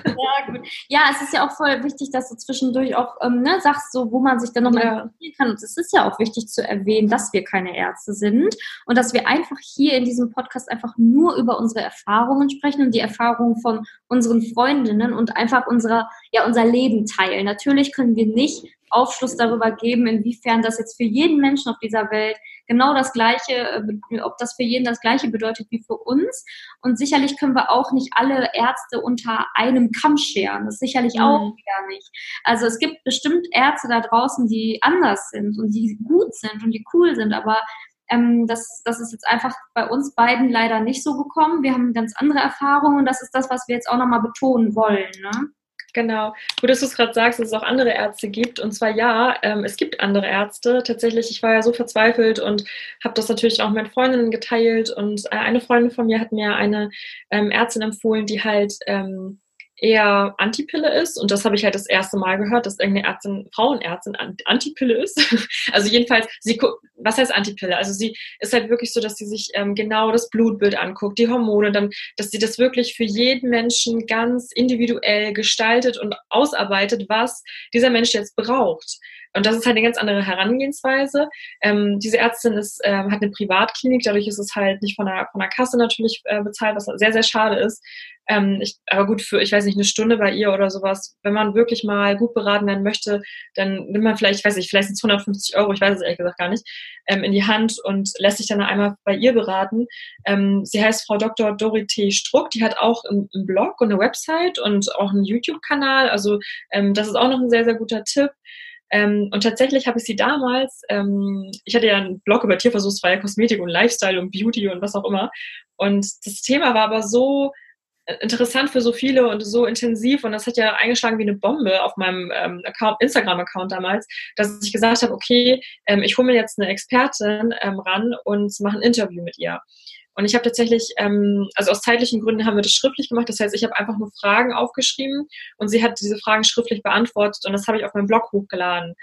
ja, gut. ja, es ist ja auch voll wichtig, dass du zwischendurch auch ähm, ne, sagst, so, wo man sich dann nochmal ja. informieren kann. Und es ist ja auch wichtig zu erwähnen, dass wir keine Ärzte sind und dass wir einfach hier in diesem Podcast einfach nur über unsere Erfahrungen sprechen und die Erfahrungen von unseren Freundinnen und einfach unserer, ja, unser Leben teilen. Natürlich können wir nicht Aufschluss darüber geben, inwiefern das jetzt für jeden Menschen auf dieser Welt genau das Gleiche, äh, ob das für jeden das Gleiche bedeutet wie für uns. Und sicherlich können wir auch nicht alle Ärzte unter einem Kamm scheren. Das sicherlich mhm. auch gar nicht. Also es gibt bestimmt Ärzte da draußen, die anders sind und die gut sind und die cool sind, aber ähm, das, das ist jetzt einfach bei uns beiden leider nicht so gekommen. Wir haben ganz andere Erfahrungen und das ist das, was wir jetzt auch nochmal betonen wollen. Ne? Genau. Gut, dass du es gerade sagst, dass es auch andere Ärzte gibt. Und zwar ja, ähm, es gibt andere Ärzte. Tatsächlich, ich war ja so verzweifelt und habe das natürlich auch mit Freundinnen geteilt. Und äh, eine Freundin von mir hat mir eine ähm, Ärztin empfohlen, die halt ähm, eher Antipille ist. Und das habe ich halt das erste Mal gehört, dass irgendeine Ärztin, Frauenärztin Antipille ist. <laughs> also jedenfalls, sie was heißt Antipille? Also sie ist halt wirklich so, dass sie sich ähm, genau das Blutbild anguckt, die Hormone, dann, dass sie das wirklich für jeden Menschen ganz individuell gestaltet und ausarbeitet, was dieser Mensch jetzt braucht. Und das ist halt eine ganz andere Herangehensweise. Ähm, diese Ärztin ist, äh, hat eine Privatklinik, dadurch ist es halt nicht von der, von der Kasse natürlich äh, bezahlt, was sehr, sehr schade ist. Ähm, ich, aber gut, für, ich weiß nicht, eine Stunde bei ihr oder sowas, wenn man wirklich mal gut beraten werden möchte, dann nimmt man vielleicht, ich weiß nicht, vielleicht sind es 150 Euro, ich weiß es ehrlich gesagt gar nicht, ähm, in die Hand und lässt sich dann einmal bei ihr beraten. Ähm, sie heißt Frau Dr. Dorothee Struck, die hat auch einen, einen Blog und eine Website und auch einen YouTube-Kanal, also ähm, das ist auch noch ein sehr, sehr guter Tipp. Ähm, und tatsächlich habe ich sie damals, ähm, ich hatte ja einen Blog über tierversuchsfreie Kosmetik und Lifestyle und Beauty und was auch immer. Und das Thema war aber so interessant für so viele und so intensiv und das hat ja eingeschlagen wie eine Bombe auf meinem ähm, Account, Instagram-Account damals, dass ich gesagt habe, okay, ähm, ich hole mir jetzt eine Expertin ähm, ran und mache ein Interview mit ihr. Und ich habe tatsächlich, ähm, also aus zeitlichen Gründen haben wir das schriftlich gemacht. Das heißt, ich habe einfach nur Fragen aufgeschrieben und sie hat diese Fragen schriftlich beantwortet und das habe ich auf meinem Blog hochgeladen.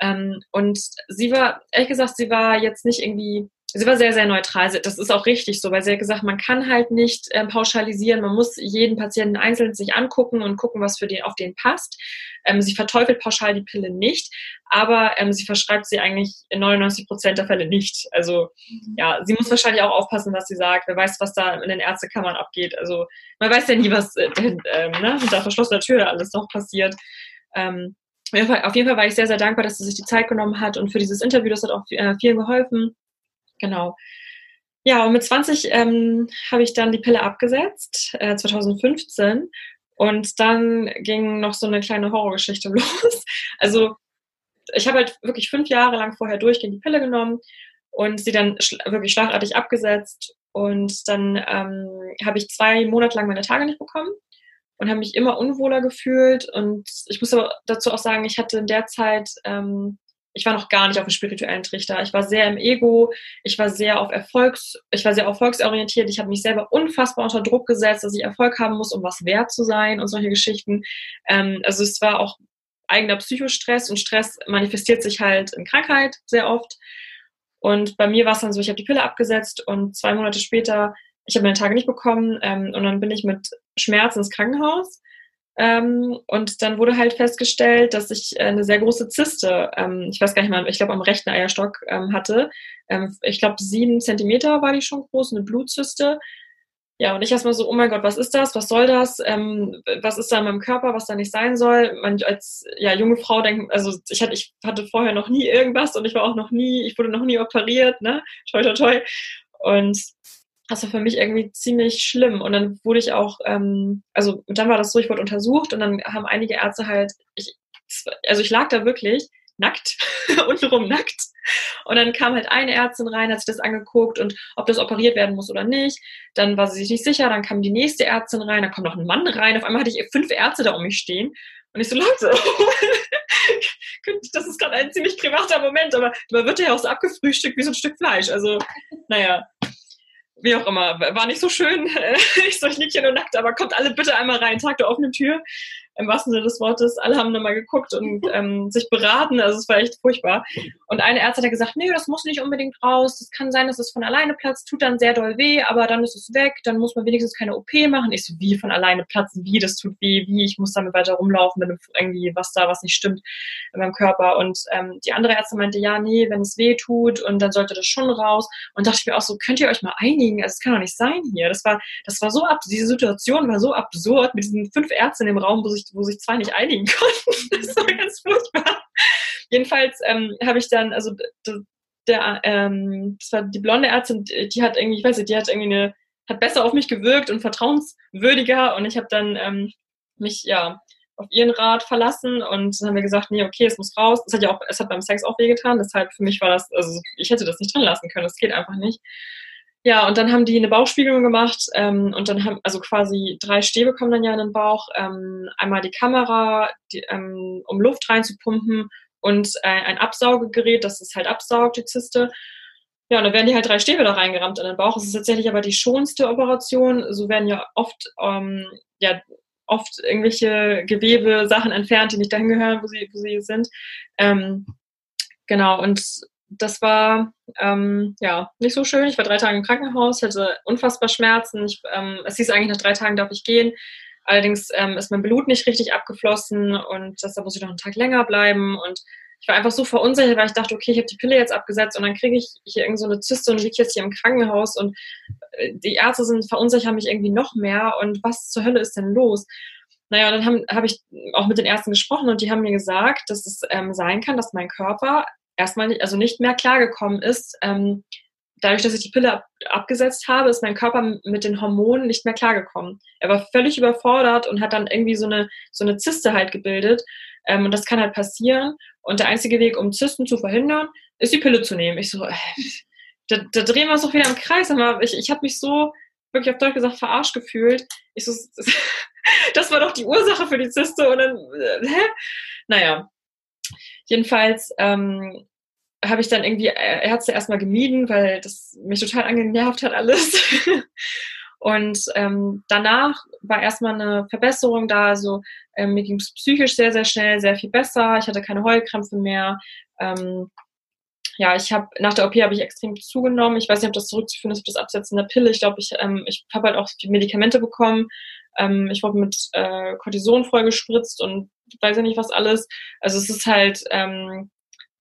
Ähm, und sie war, ehrlich gesagt, sie war jetzt nicht irgendwie sie war sehr, sehr neutral. Das ist auch richtig so, weil sie hat gesagt, man kann halt nicht äh, pauschalisieren, man muss jeden Patienten einzeln sich angucken und gucken, was für den auf den passt. Ähm, sie verteufelt pauschal die Pille nicht, aber ähm, sie verschreibt sie eigentlich in 99 Prozent der Fälle nicht. Also mhm. ja, sie muss wahrscheinlich auch aufpassen, was sie sagt. Wer weiß, was da in den Ärztekammern abgeht. Also man weiß ja nie, was äh, äh, ne, hinter verschlossener Tür alles noch passiert. Ähm, auf jeden Fall war ich sehr, sehr dankbar, dass sie sich die Zeit genommen hat und für dieses Interview, das hat auch äh, vielen geholfen. Genau. Ja, und mit 20 ähm, habe ich dann die Pille abgesetzt, äh, 2015. Und dann ging noch so eine kleine Horrorgeschichte <laughs> los. Also ich habe halt wirklich fünf Jahre lang vorher durchgehend die Pille genommen und sie dann schl wirklich schlagartig abgesetzt. Und dann ähm, habe ich zwei Monate lang meine Tage nicht bekommen und habe mich immer unwohler gefühlt. Und ich muss aber dazu auch sagen, ich hatte in der Zeit ähm, ich war noch gar nicht auf dem spirituellen Trichter. Ich war sehr im Ego, ich war sehr auf Erfolgs, ich war sehr erfolgsorientiert. Ich habe mich selber unfassbar unter Druck gesetzt, dass ich Erfolg haben muss, um was wert zu sein und solche Geschichten. Ähm, also es war auch eigener Psychostress und Stress manifestiert sich halt in Krankheit sehr oft. Und bei mir war es dann so, ich habe die Pille abgesetzt und zwei Monate später, ich habe meine Tage nicht bekommen ähm, und dann bin ich mit Schmerz ins Krankenhaus ähm, und dann wurde halt festgestellt, dass ich äh, eine sehr große Zyste, ähm, ich weiß gar nicht mal, ich glaube am rechten Eierstock ähm, hatte. Ähm, ich glaube sieben Zentimeter war die schon groß, eine Blutzyste. Ja, und ich erstmal so, oh mein Gott, was ist das? Was soll das? Ähm, was ist da in meinem Körper, was da nicht sein soll? Man als ja, junge Frau denkt, also ich hatte, ich hatte vorher noch nie irgendwas und ich war auch noch nie, ich wurde noch nie operiert, ne? Toi, toi, toi. Und das war für mich irgendwie ziemlich schlimm. Und dann wurde ich auch, ähm, also dann war das so, ich wurde untersucht und dann haben einige Ärzte halt, ich, also ich lag da wirklich nackt, <laughs> untenrum nackt. Und dann kam halt eine Ärztin rein, hat sich das angeguckt und ob das operiert werden muss oder nicht. Dann war sie sich nicht sicher, dann kam die nächste Ärztin rein, dann kommt noch ein Mann rein. Auf einmal hatte ich fünf Ärzte da um mich stehen. Und ich so, Leute, <laughs> das ist gerade ein ziemlich privater Moment, aber man wird ja auch so abgefrühstückt wie so ein Stück Fleisch. Also, naja, wie auch immer, war nicht so schön. <laughs> ich so, ich liege hier nur nackt, aber kommt alle bitte einmal rein, Tag der offenen Tür im wahrsten Sinne des Wortes. Alle haben nochmal geguckt und <laughs> ähm, sich beraten. Also es war echt furchtbar. Und eine Ärztin hat gesagt, nee, das muss nicht unbedingt raus. Das kann sein, dass es von alleine platzt, tut dann sehr doll weh, aber dann ist es weg. Dann muss man wenigstens keine OP machen. Ich so, wie von alleine platzen? Wie, das tut weh? Wie, ich muss damit weiter rumlaufen mit irgendwie was da, was nicht stimmt in meinem Körper. Und ähm, die andere Ärztin meinte, ja, nee, wenn es weh tut und dann sollte das schon raus. Und dachte ich mir auch so, könnt ihr euch mal einigen? Also es kann doch nicht sein hier. Das war, das war so ab, diese Situation war so absurd mit diesen fünf Ärzten im Raum, wo sich wo sich zwei nicht einigen <laughs> konnten. Das war ganz furchtbar. Jedenfalls ähm, habe ich dann, also der, ähm, das war die blonde Ärztin, die hat irgendwie, ich weiß nicht, die hat irgendwie eine, hat besser auf mich gewirkt und vertrauenswürdiger und ich habe dann ähm, mich ja auf ihren Rat verlassen und dann haben wir gesagt, nee, okay, es muss raus. Es hat ja auch, es hat beim Sex auch wehgetan, deshalb für mich war das, also ich hätte das nicht drin lassen können, das geht einfach nicht. Ja, und dann haben die eine Bauchspiegelung gemacht ähm, und dann haben, also quasi drei Stäbe kommen dann ja in den Bauch. Ähm, einmal die Kamera, die, ähm, um Luft reinzupumpen und äh, ein Absaugegerät, das ist halt absaugt, die Zyste. Ja, und dann werden die halt drei Stäbe da reingerammt in den Bauch. Es ist tatsächlich aber die schonste Operation. So werden ja oft, ähm, ja, oft irgendwelche Gewebe, Sachen entfernt, die nicht dahin gehören, wo sie, wo sie sind. Ähm, genau, und das war ähm, ja nicht so schön. Ich war drei Tage im Krankenhaus, hatte unfassbar Schmerzen. Ich, ähm, es hieß eigentlich, nach drei Tagen darf ich gehen. Allerdings ähm, ist mein Blut nicht richtig abgeflossen und deshalb muss ich noch einen Tag länger bleiben. Und ich war einfach so verunsichert, weil ich dachte, okay, ich habe die Pille jetzt abgesetzt und dann kriege ich hier irgend so eine Zyste und liege jetzt hier im Krankenhaus und äh, die Ärzte sind verunsichern mich irgendwie noch mehr und was zur Hölle ist denn los? Naja, und dann habe hab ich auch mit den Ärzten gesprochen und die haben mir gesagt, dass es ähm, sein kann, dass mein Körper erstmal nicht, also nicht mehr klargekommen ist. Ähm, dadurch, dass ich die Pille ab, abgesetzt habe, ist mein Körper mit den Hormonen nicht mehr klargekommen. Er war völlig überfordert und hat dann irgendwie so eine, so eine Zyste halt gebildet. Ähm, und das kann halt passieren. Und der einzige Weg, um Zysten zu verhindern, ist die Pille zu nehmen. Ich so, äh, da, da drehen wir uns doch wieder im Kreis. Aber ich, ich habe mich so wirklich auf Deutsch gesagt verarscht gefühlt. Ich so, <laughs> das war doch die Ursache für die Zyste. Und dann, äh, hä? Naja, jedenfalls ähm, habe ich dann irgendwie Ärzte erstmal gemieden, weil das mich total angenervt hat alles. <laughs> Und ähm, danach war erstmal eine Verbesserung da. Also ähm, mir ging es psychisch sehr, sehr schnell, sehr viel besser. Ich hatte keine Heulkrämpfe mehr. Ähm, ja, ich habe nach der OP habe ich extrem zugenommen. Ich weiß nicht, ob das zurückzuführen ist auf das Absetzen der Pille. Ich glaube, ich, ähm, ich habe halt auch Medikamente bekommen. Ähm, ich wurde mit äh, Cortison vollgespritzt und weiß ja nicht was alles. Also es ist halt ähm,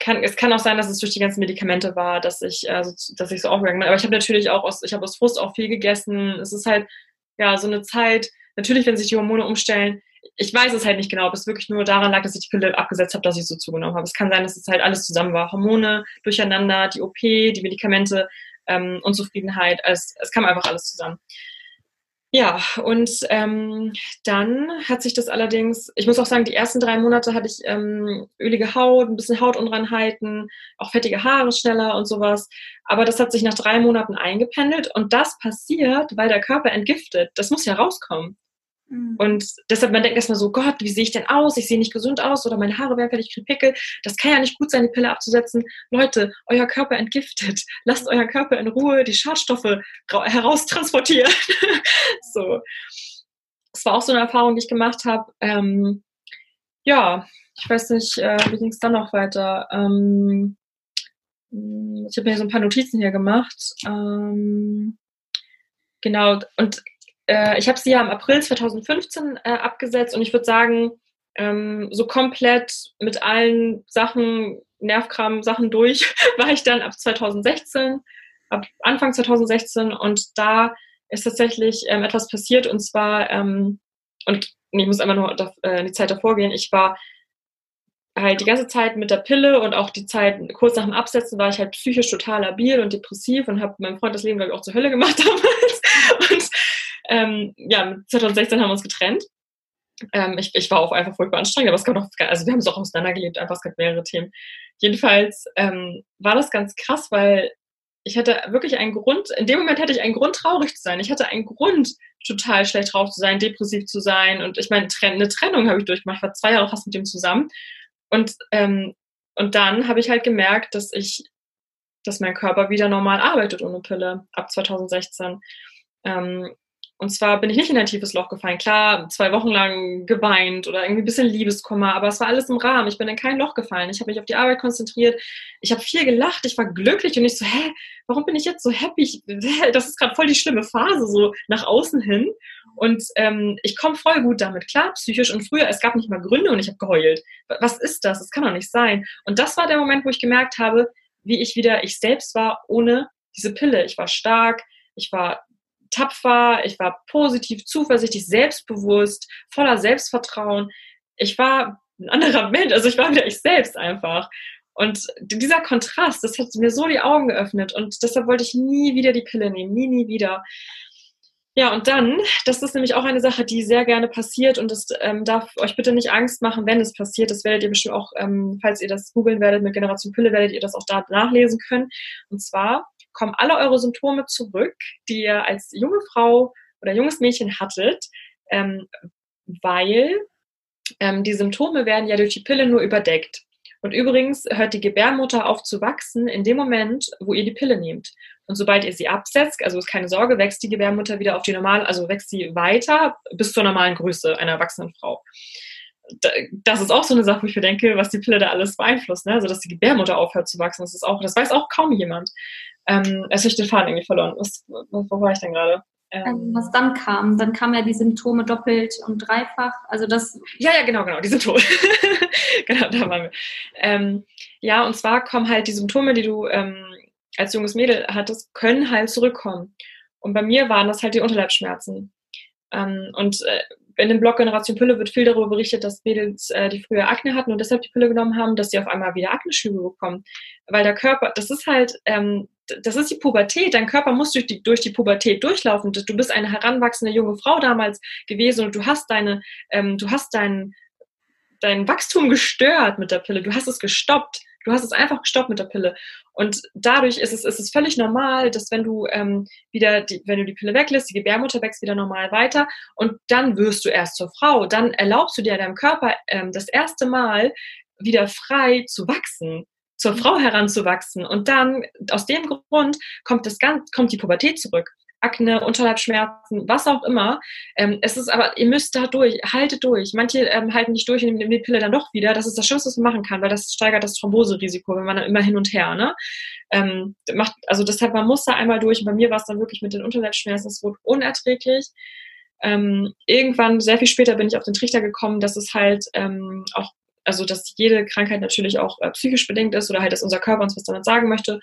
kann, es kann auch sein, dass es durch die ganzen Medikamente war, dass ich, also, dass ich so aufgegangen bin. Aber ich habe natürlich auch aus, ich habe aus Frust auch viel gegessen. Es ist halt, ja, so eine Zeit, natürlich, wenn sich die Hormone umstellen, ich weiß es halt nicht genau, ob es wirklich nur daran lag, dass ich die Pille abgesetzt habe, dass ich so zugenommen habe. Es kann sein, dass es halt alles zusammen war. Hormone, durcheinander, die OP, die Medikamente, ähm, Unzufriedenheit. Es, es kam einfach alles zusammen. Ja, und ähm, dann hat sich das allerdings, ich muss auch sagen, die ersten drei Monate hatte ich ähm, ölige Haut, ein bisschen Hautunreinheiten, auch fettige Haare schneller und sowas. Aber das hat sich nach drei Monaten eingependelt und das passiert, weil der Körper entgiftet. Das muss ja rauskommen. Mhm. Und deshalb, man denkt erstmal so, Gott, wie sehe ich denn aus? Ich sehe nicht gesund aus oder meine Haare werden fertig, ich kriege Pickel. Das kann ja nicht gut sein, die Pille abzusetzen. Leute, euer Körper entgiftet. <laughs> Lasst euren Körper in Ruhe die Schadstoffe heraustransportieren. <laughs> so. Das war auch so eine Erfahrung, die ich gemacht habe. Ähm, ja, ich weiß nicht, äh, wie ging es dann noch weiter? Ähm, ich habe mir so ein paar Notizen hier gemacht. Ähm, genau, und äh, ich habe sie ja im April 2015 äh, abgesetzt und ich würde sagen, ähm, so komplett mit allen Sachen, Nervkram-Sachen durch, <laughs> war ich dann ab 2016, ab Anfang 2016 und da ist tatsächlich ähm, etwas passiert und zwar, ähm, und ich muss einfach nur da, äh, die Zeit davor gehen, ich war halt die ganze Zeit mit der Pille und auch die Zeit kurz nach dem Absetzen war ich halt psychisch total labil und depressiv und habe meinem Freund das Leben, glaube ich, auch zur Hölle gemacht <laughs> damals. Und ähm, ja, 2016 haben wir uns getrennt. Ähm, ich, ich war auch einfach furchtbar anstrengend, aber es gab noch, also wir haben es auch auseinandergelebt, einfach es gab mehrere Themen. Jedenfalls ähm, war das ganz krass, weil ich hatte wirklich einen Grund, in dem Moment hatte ich einen Grund, traurig zu sein. Ich hatte einen Grund, total schlecht drauf zu sein, depressiv zu sein. Und ich meine, eine Trennung habe ich durchgemacht. War zwei Jahre fast mit dem zusammen. Und, ähm, und dann habe ich halt gemerkt, dass ich, dass mein Körper wieder normal arbeitet ohne Pille ab 2016. Ähm, und zwar bin ich nicht in ein tiefes Loch gefallen. Klar, zwei Wochen lang geweint oder irgendwie ein bisschen Liebeskummer, aber es war alles im Rahmen. Ich bin in kein Loch gefallen. Ich habe mich auf die Arbeit konzentriert. Ich habe viel gelacht. Ich war glücklich und ich so, hä, warum bin ich jetzt so happy? Das ist gerade voll die schlimme Phase, so nach außen hin. Und ähm, ich komme voll gut damit klar, psychisch. Und früher, es gab nicht mal Gründe und ich habe geheult. Was ist das? Das kann doch nicht sein. Und das war der Moment, wo ich gemerkt habe, wie ich wieder ich selbst war ohne diese Pille. Ich war stark, ich war tapfer, ich war positiv, zuversichtlich, selbstbewusst, voller Selbstvertrauen. Ich war ein anderer Mensch, also ich war wieder ich selbst einfach. Und dieser Kontrast, das hat mir so die Augen geöffnet und deshalb wollte ich nie wieder die Pille nehmen, nie, nie wieder. Ja, und dann, das ist nämlich auch eine Sache, die sehr gerne passiert und das ähm, darf euch bitte nicht Angst machen, wenn es passiert. Das werdet ihr bestimmt auch, ähm, falls ihr das googeln werdet mit Generation Pille, werdet ihr das auch da nachlesen können. Und zwar kommen alle eure Symptome zurück, die ihr als junge Frau oder junges Mädchen hattet, ähm, weil ähm, die Symptome werden ja durch die Pille nur überdeckt. Und übrigens hört die Gebärmutter auf zu wachsen in dem Moment, wo ihr die Pille nehmt. Und sobald ihr sie absetzt, also ist keine Sorge, wächst die Gebärmutter wieder auf die normale, also wächst sie weiter bis zur normalen Größe einer erwachsenen Frau. Das ist auch so eine Sache, wo ich mir denke, was die Pille da alles beeinflusst. Ne? Also, dass die Gebärmutter aufhört zu wachsen, das ist auch, das weiß auch kaum jemand. Ähm, habe ich den Faden irgendwie verloren. Was, wo war ich denn gerade? Ähm, ähm, was dann kam, dann kamen ja die Symptome doppelt und dreifach. Also das. Ja, ja, genau, genau, die Symptome. <laughs> genau, da waren wir. Ähm, ja, und zwar kommen halt die Symptome, die du ähm, als junges Mädel hattest, können halt zurückkommen. Und bei mir waren das halt die Unterleibsschmerzen. Ähm, und äh, in dem Blog Generation Pille wird viel darüber berichtet, dass Mädels, äh, die früher Akne hatten und deshalb die Pille genommen haben, dass sie auf einmal wieder Akneschübe bekommen. Weil der Körper, das ist halt, ähm, das ist die Pubertät. Dein Körper muss durch die, durch die Pubertät durchlaufen. Du bist eine heranwachsende junge Frau damals gewesen und du hast deine, ähm, du hast dein, dein Wachstum gestört mit der Pille. Du hast es gestoppt. Du hast es einfach gestoppt mit der Pille. Und dadurch ist es, ist es völlig normal, dass wenn du ähm, wieder, die, wenn du die Pille weglässt, die Gebärmutter wächst wieder normal weiter und dann wirst du erst zur Frau. Dann erlaubst du dir deinem Körper ähm, das erste Mal wieder frei zu wachsen zur Frau heranzuwachsen. Und dann, aus dem Grund, kommt, das ganz, kommt die Pubertät zurück. Akne, Unterleibsschmerzen, was auch immer. Ähm, es ist aber, ihr müsst da durch, haltet durch. Manche ähm, halten nicht durch und nehmen die Pille dann doch wieder. Das ist das Schlimmste, was man machen kann, weil das steigert das Thromboserisiko, wenn man dann immer hin und her, ne? Ähm, macht, also deshalb, man muss da einmal durch. Und bei mir war es dann wirklich mit den Unterleibsschmerzen, es wurde unerträglich. Ähm, irgendwann, sehr viel später, bin ich auf den Trichter gekommen, dass es halt ähm, auch also dass jede Krankheit natürlich auch äh, psychisch bedingt ist oder halt, dass unser Körper uns was damit sagen möchte.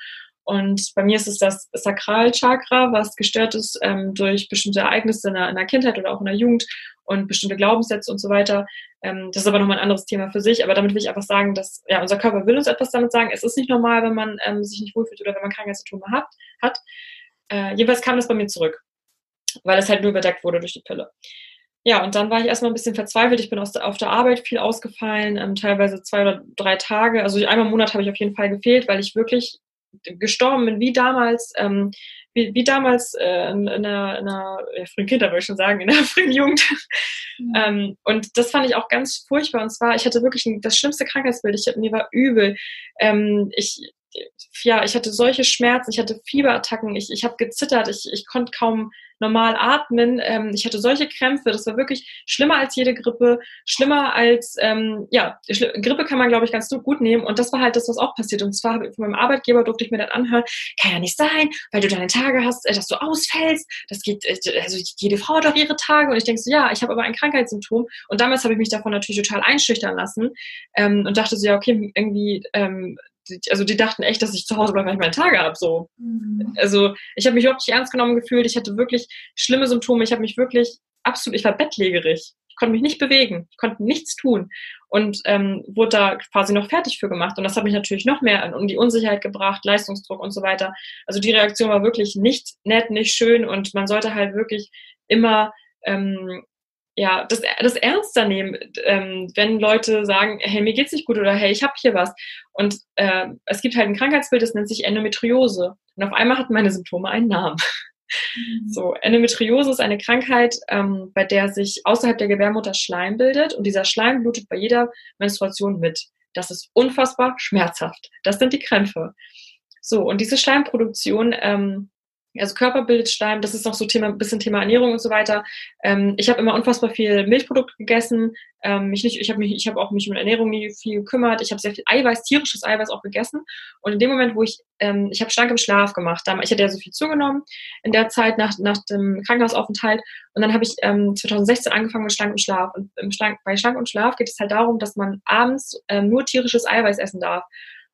Und bei mir ist es das Sakralchakra, was gestört ist ähm, durch bestimmte Ereignisse in der, in der, Kindheit oder auch in der Jugend und bestimmte Glaubenssätze und so weiter. Ähm, das ist aber nochmal ein anderes Thema für sich. Aber damit will ich einfach sagen, dass ja, unser Körper will uns etwas damit sagen. Es ist nicht normal, wenn man ähm, sich nicht wohlfühlt oder wenn man Krankheitssymptome hat. hat. Äh, jedenfalls kam das bei mir zurück, weil es halt nur überdeckt wurde durch die Pille. Ja, und dann war ich erstmal ein bisschen verzweifelt. Ich bin aus der, auf der Arbeit viel ausgefallen, ähm, teilweise zwei oder drei Tage. Also einmal im Monat habe ich auf jeden Fall gefehlt, weil ich wirklich gestorben bin, wie damals, ähm, wie, wie damals äh, in, in, einer, in einer ja, frühen Kindheit, würde ich schon sagen, in der <laughs> frühen Jugend. Mhm. ähm, und das fand ich auch ganz furchtbar. Und zwar, ich hatte wirklich ein, das schlimmste Krankheitsbild. Ich, mir war übel. Ähm, ich, ja, ich hatte solche Schmerzen, ich hatte Fieberattacken, ich, ich habe gezittert, ich, ich konnte kaum normal atmen, ähm, ich hatte solche Krämpfe, das war wirklich schlimmer als jede Grippe, schlimmer als, ähm, ja, Grippe kann man, glaube ich, ganz gut nehmen und das war halt das, was auch passiert und zwar von meinem Arbeitgeber durfte ich mir das anhören, kann ja nicht sein, weil du deine Tage hast, äh, dass du ausfällst, das geht, äh, also jede Frau hat doch ihre Tage und ich denke so, ja, ich habe aber ein Krankheitssymptom und damals habe ich mich davon natürlich total einschüchtern lassen ähm, und dachte so, ja, okay, irgendwie, ähm, also die dachten echt, dass ich zu Hause bleibe, weil ich meine Tage habe. So. Mhm. Also ich habe mich überhaupt nicht ernst genommen gefühlt. Ich hatte wirklich schlimme Symptome. Ich habe mich wirklich absolut, ich war bettlägerig. Ich konnte mich nicht bewegen. Ich konnte nichts tun. Und ähm, wurde da quasi noch fertig für gemacht. Und das hat mich natürlich noch mehr um die Unsicherheit gebracht, Leistungsdruck und so weiter. Also die Reaktion war wirklich nicht nett, nicht schön. Und man sollte halt wirklich immer ähm, ja, das, das ernster nehmen, ähm, wenn Leute sagen, hey, mir geht's nicht gut oder hey, ich habe hier was. Und äh, es gibt halt ein Krankheitsbild, das nennt sich Endometriose. Und auf einmal hatten meine Symptome einen Namen. Mhm. So, Endometriose ist eine Krankheit, ähm, bei der sich außerhalb der Gebärmutter Schleim bildet und dieser Schleim blutet bei jeder Menstruation mit. Das ist unfassbar schmerzhaft. Das sind die Krämpfe. So, und diese Schleimproduktion ähm, also Körperbildschleim, das ist noch so Thema, ein bisschen Thema Ernährung und so weiter. Ähm, ich habe immer unfassbar viel Milchprodukte gegessen. Ähm, mich nicht, ich habe mich, ich auch mich um Ernährung nie viel gekümmert. Ich habe sehr viel Eiweiß, tierisches Eiweiß auch gegessen. Und in dem Moment, wo ich, ähm, ich habe schlank im Schlaf gemacht. Ich hatte ja so viel zugenommen in der Zeit nach, nach dem Krankenhausaufenthalt. Und dann habe ich ähm, 2016 angefangen mit schlank Schlaf. Und im schlank, bei schlank und Schlaf geht es halt darum, dass man abends ähm, nur tierisches Eiweiß essen darf.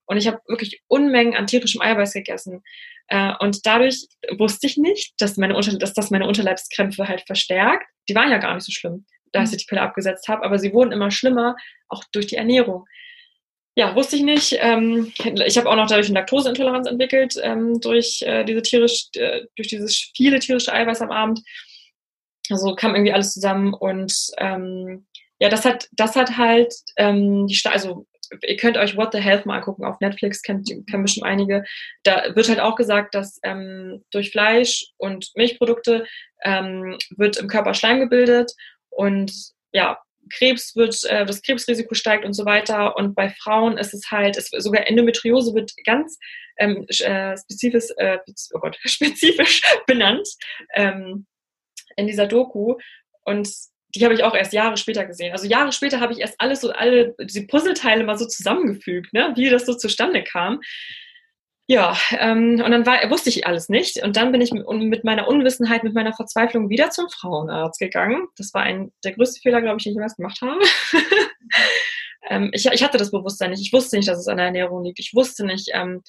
Und ich habe wirklich Unmengen an tierischem Eiweiß gegessen. Äh, und dadurch wusste ich nicht, dass, meine Unter dass das meine Unterleibskrämpfe halt verstärkt. Die waren ja gar nicht so schlimm, da ich mhm. die Pille abgesetzt habe, aber sie wurden immer schlimmer, auch durch die Ernährung. Ja, wusste ich nicht. Ähm, ich habe auch noch dadurch eine Laktoseintoleranz entwickelt, ähm, durch, äh, diese tierisch, äh, durch dieses viele tierische Eiweiß am Abend. Also kam irgendwie alles zusammen und ähm, ja, das hat, das hat halt ähm, die, also ihr könnt euch What the Health mal angucken auf Netflix, kennt, kennen bestimmt einige. Da wird halt auch gesagt, dass ähm, durch Fleisch und Milchprodukte ähm, wird im Körper Schleim gebildet und ja, Krebs wird, äh, das Krebsrisiko steigt und so weiter. Und bei Frauen ist es halt, es, sogar Endometriose wird ganz ähm, äh, spezifisch, äh, oh Gott, <laughs> spezifisch benannt ähm, in dieser Doku. Und die habe ich auch erst Jahre später gesehen. Also Jahre später habe ich erst alles so, alle diese Puzzleteile mal so zusammengefügt, ne? wie das so zustande kam. Ja, ähm, und dann war, wusste ich alles nicht. Und dann bin ich mit meiner Unwissenheit, mit meiner Verzweiflung wieder zum Frauenarzt gegangen. Das war ein, der größte Fehler, glaube ich, den ich jemals gemacht habe. <laughs> ähm, ich, ich, hatte das Bewusstsein nicht. Ich wusste nicht, dass es an der Ernährung liegt. Ich wusste nicht, ähm,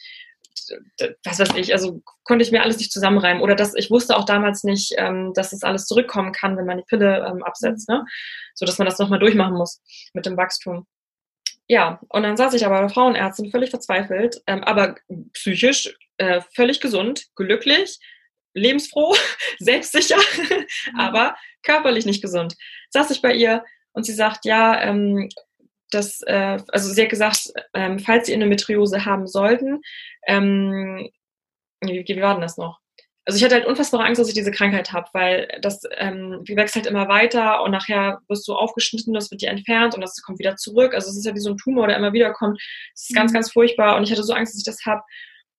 was weiß ich, also konnte ich mir alles nicht zusammenreimen. Oder dass ich wusste auch damals nicht, ähm, dass das alles zurückkommen kann, wenn man die Pille ähm, absetzt, ne? So dass man das nochmal durchmachen muss mit dem Wachstum. Ja, und dann saß ich aber bei Frauenärztin völlig verzweifelt, ähm, aber psychisch äh, völlig gesund, glücklich, lebensfroh, <laughs> selbstsicher, mhm. aber körperlich nicht gesund. Saß ich bei ihr und sie sagt, ja, ähm, dass, äh, also sie hat gesagt, ähm, falls sie Endometriose haben sollten, ähm, wie, wie war denn das noch? Also ich hatte halt unfassbare Angst, dass ich diese Krankheit habe, weil das ähm, wächst halt immer weiter und nachher wirst du aufgeschnitten, das wird dir entfernt und das kommt wieder zurück. Also es ist ja wie so ein Tumor, der immer wieder kommt. Es ist ganz, mhm. ganz furchtbar und ich hatte so Angst, dass ich das habe.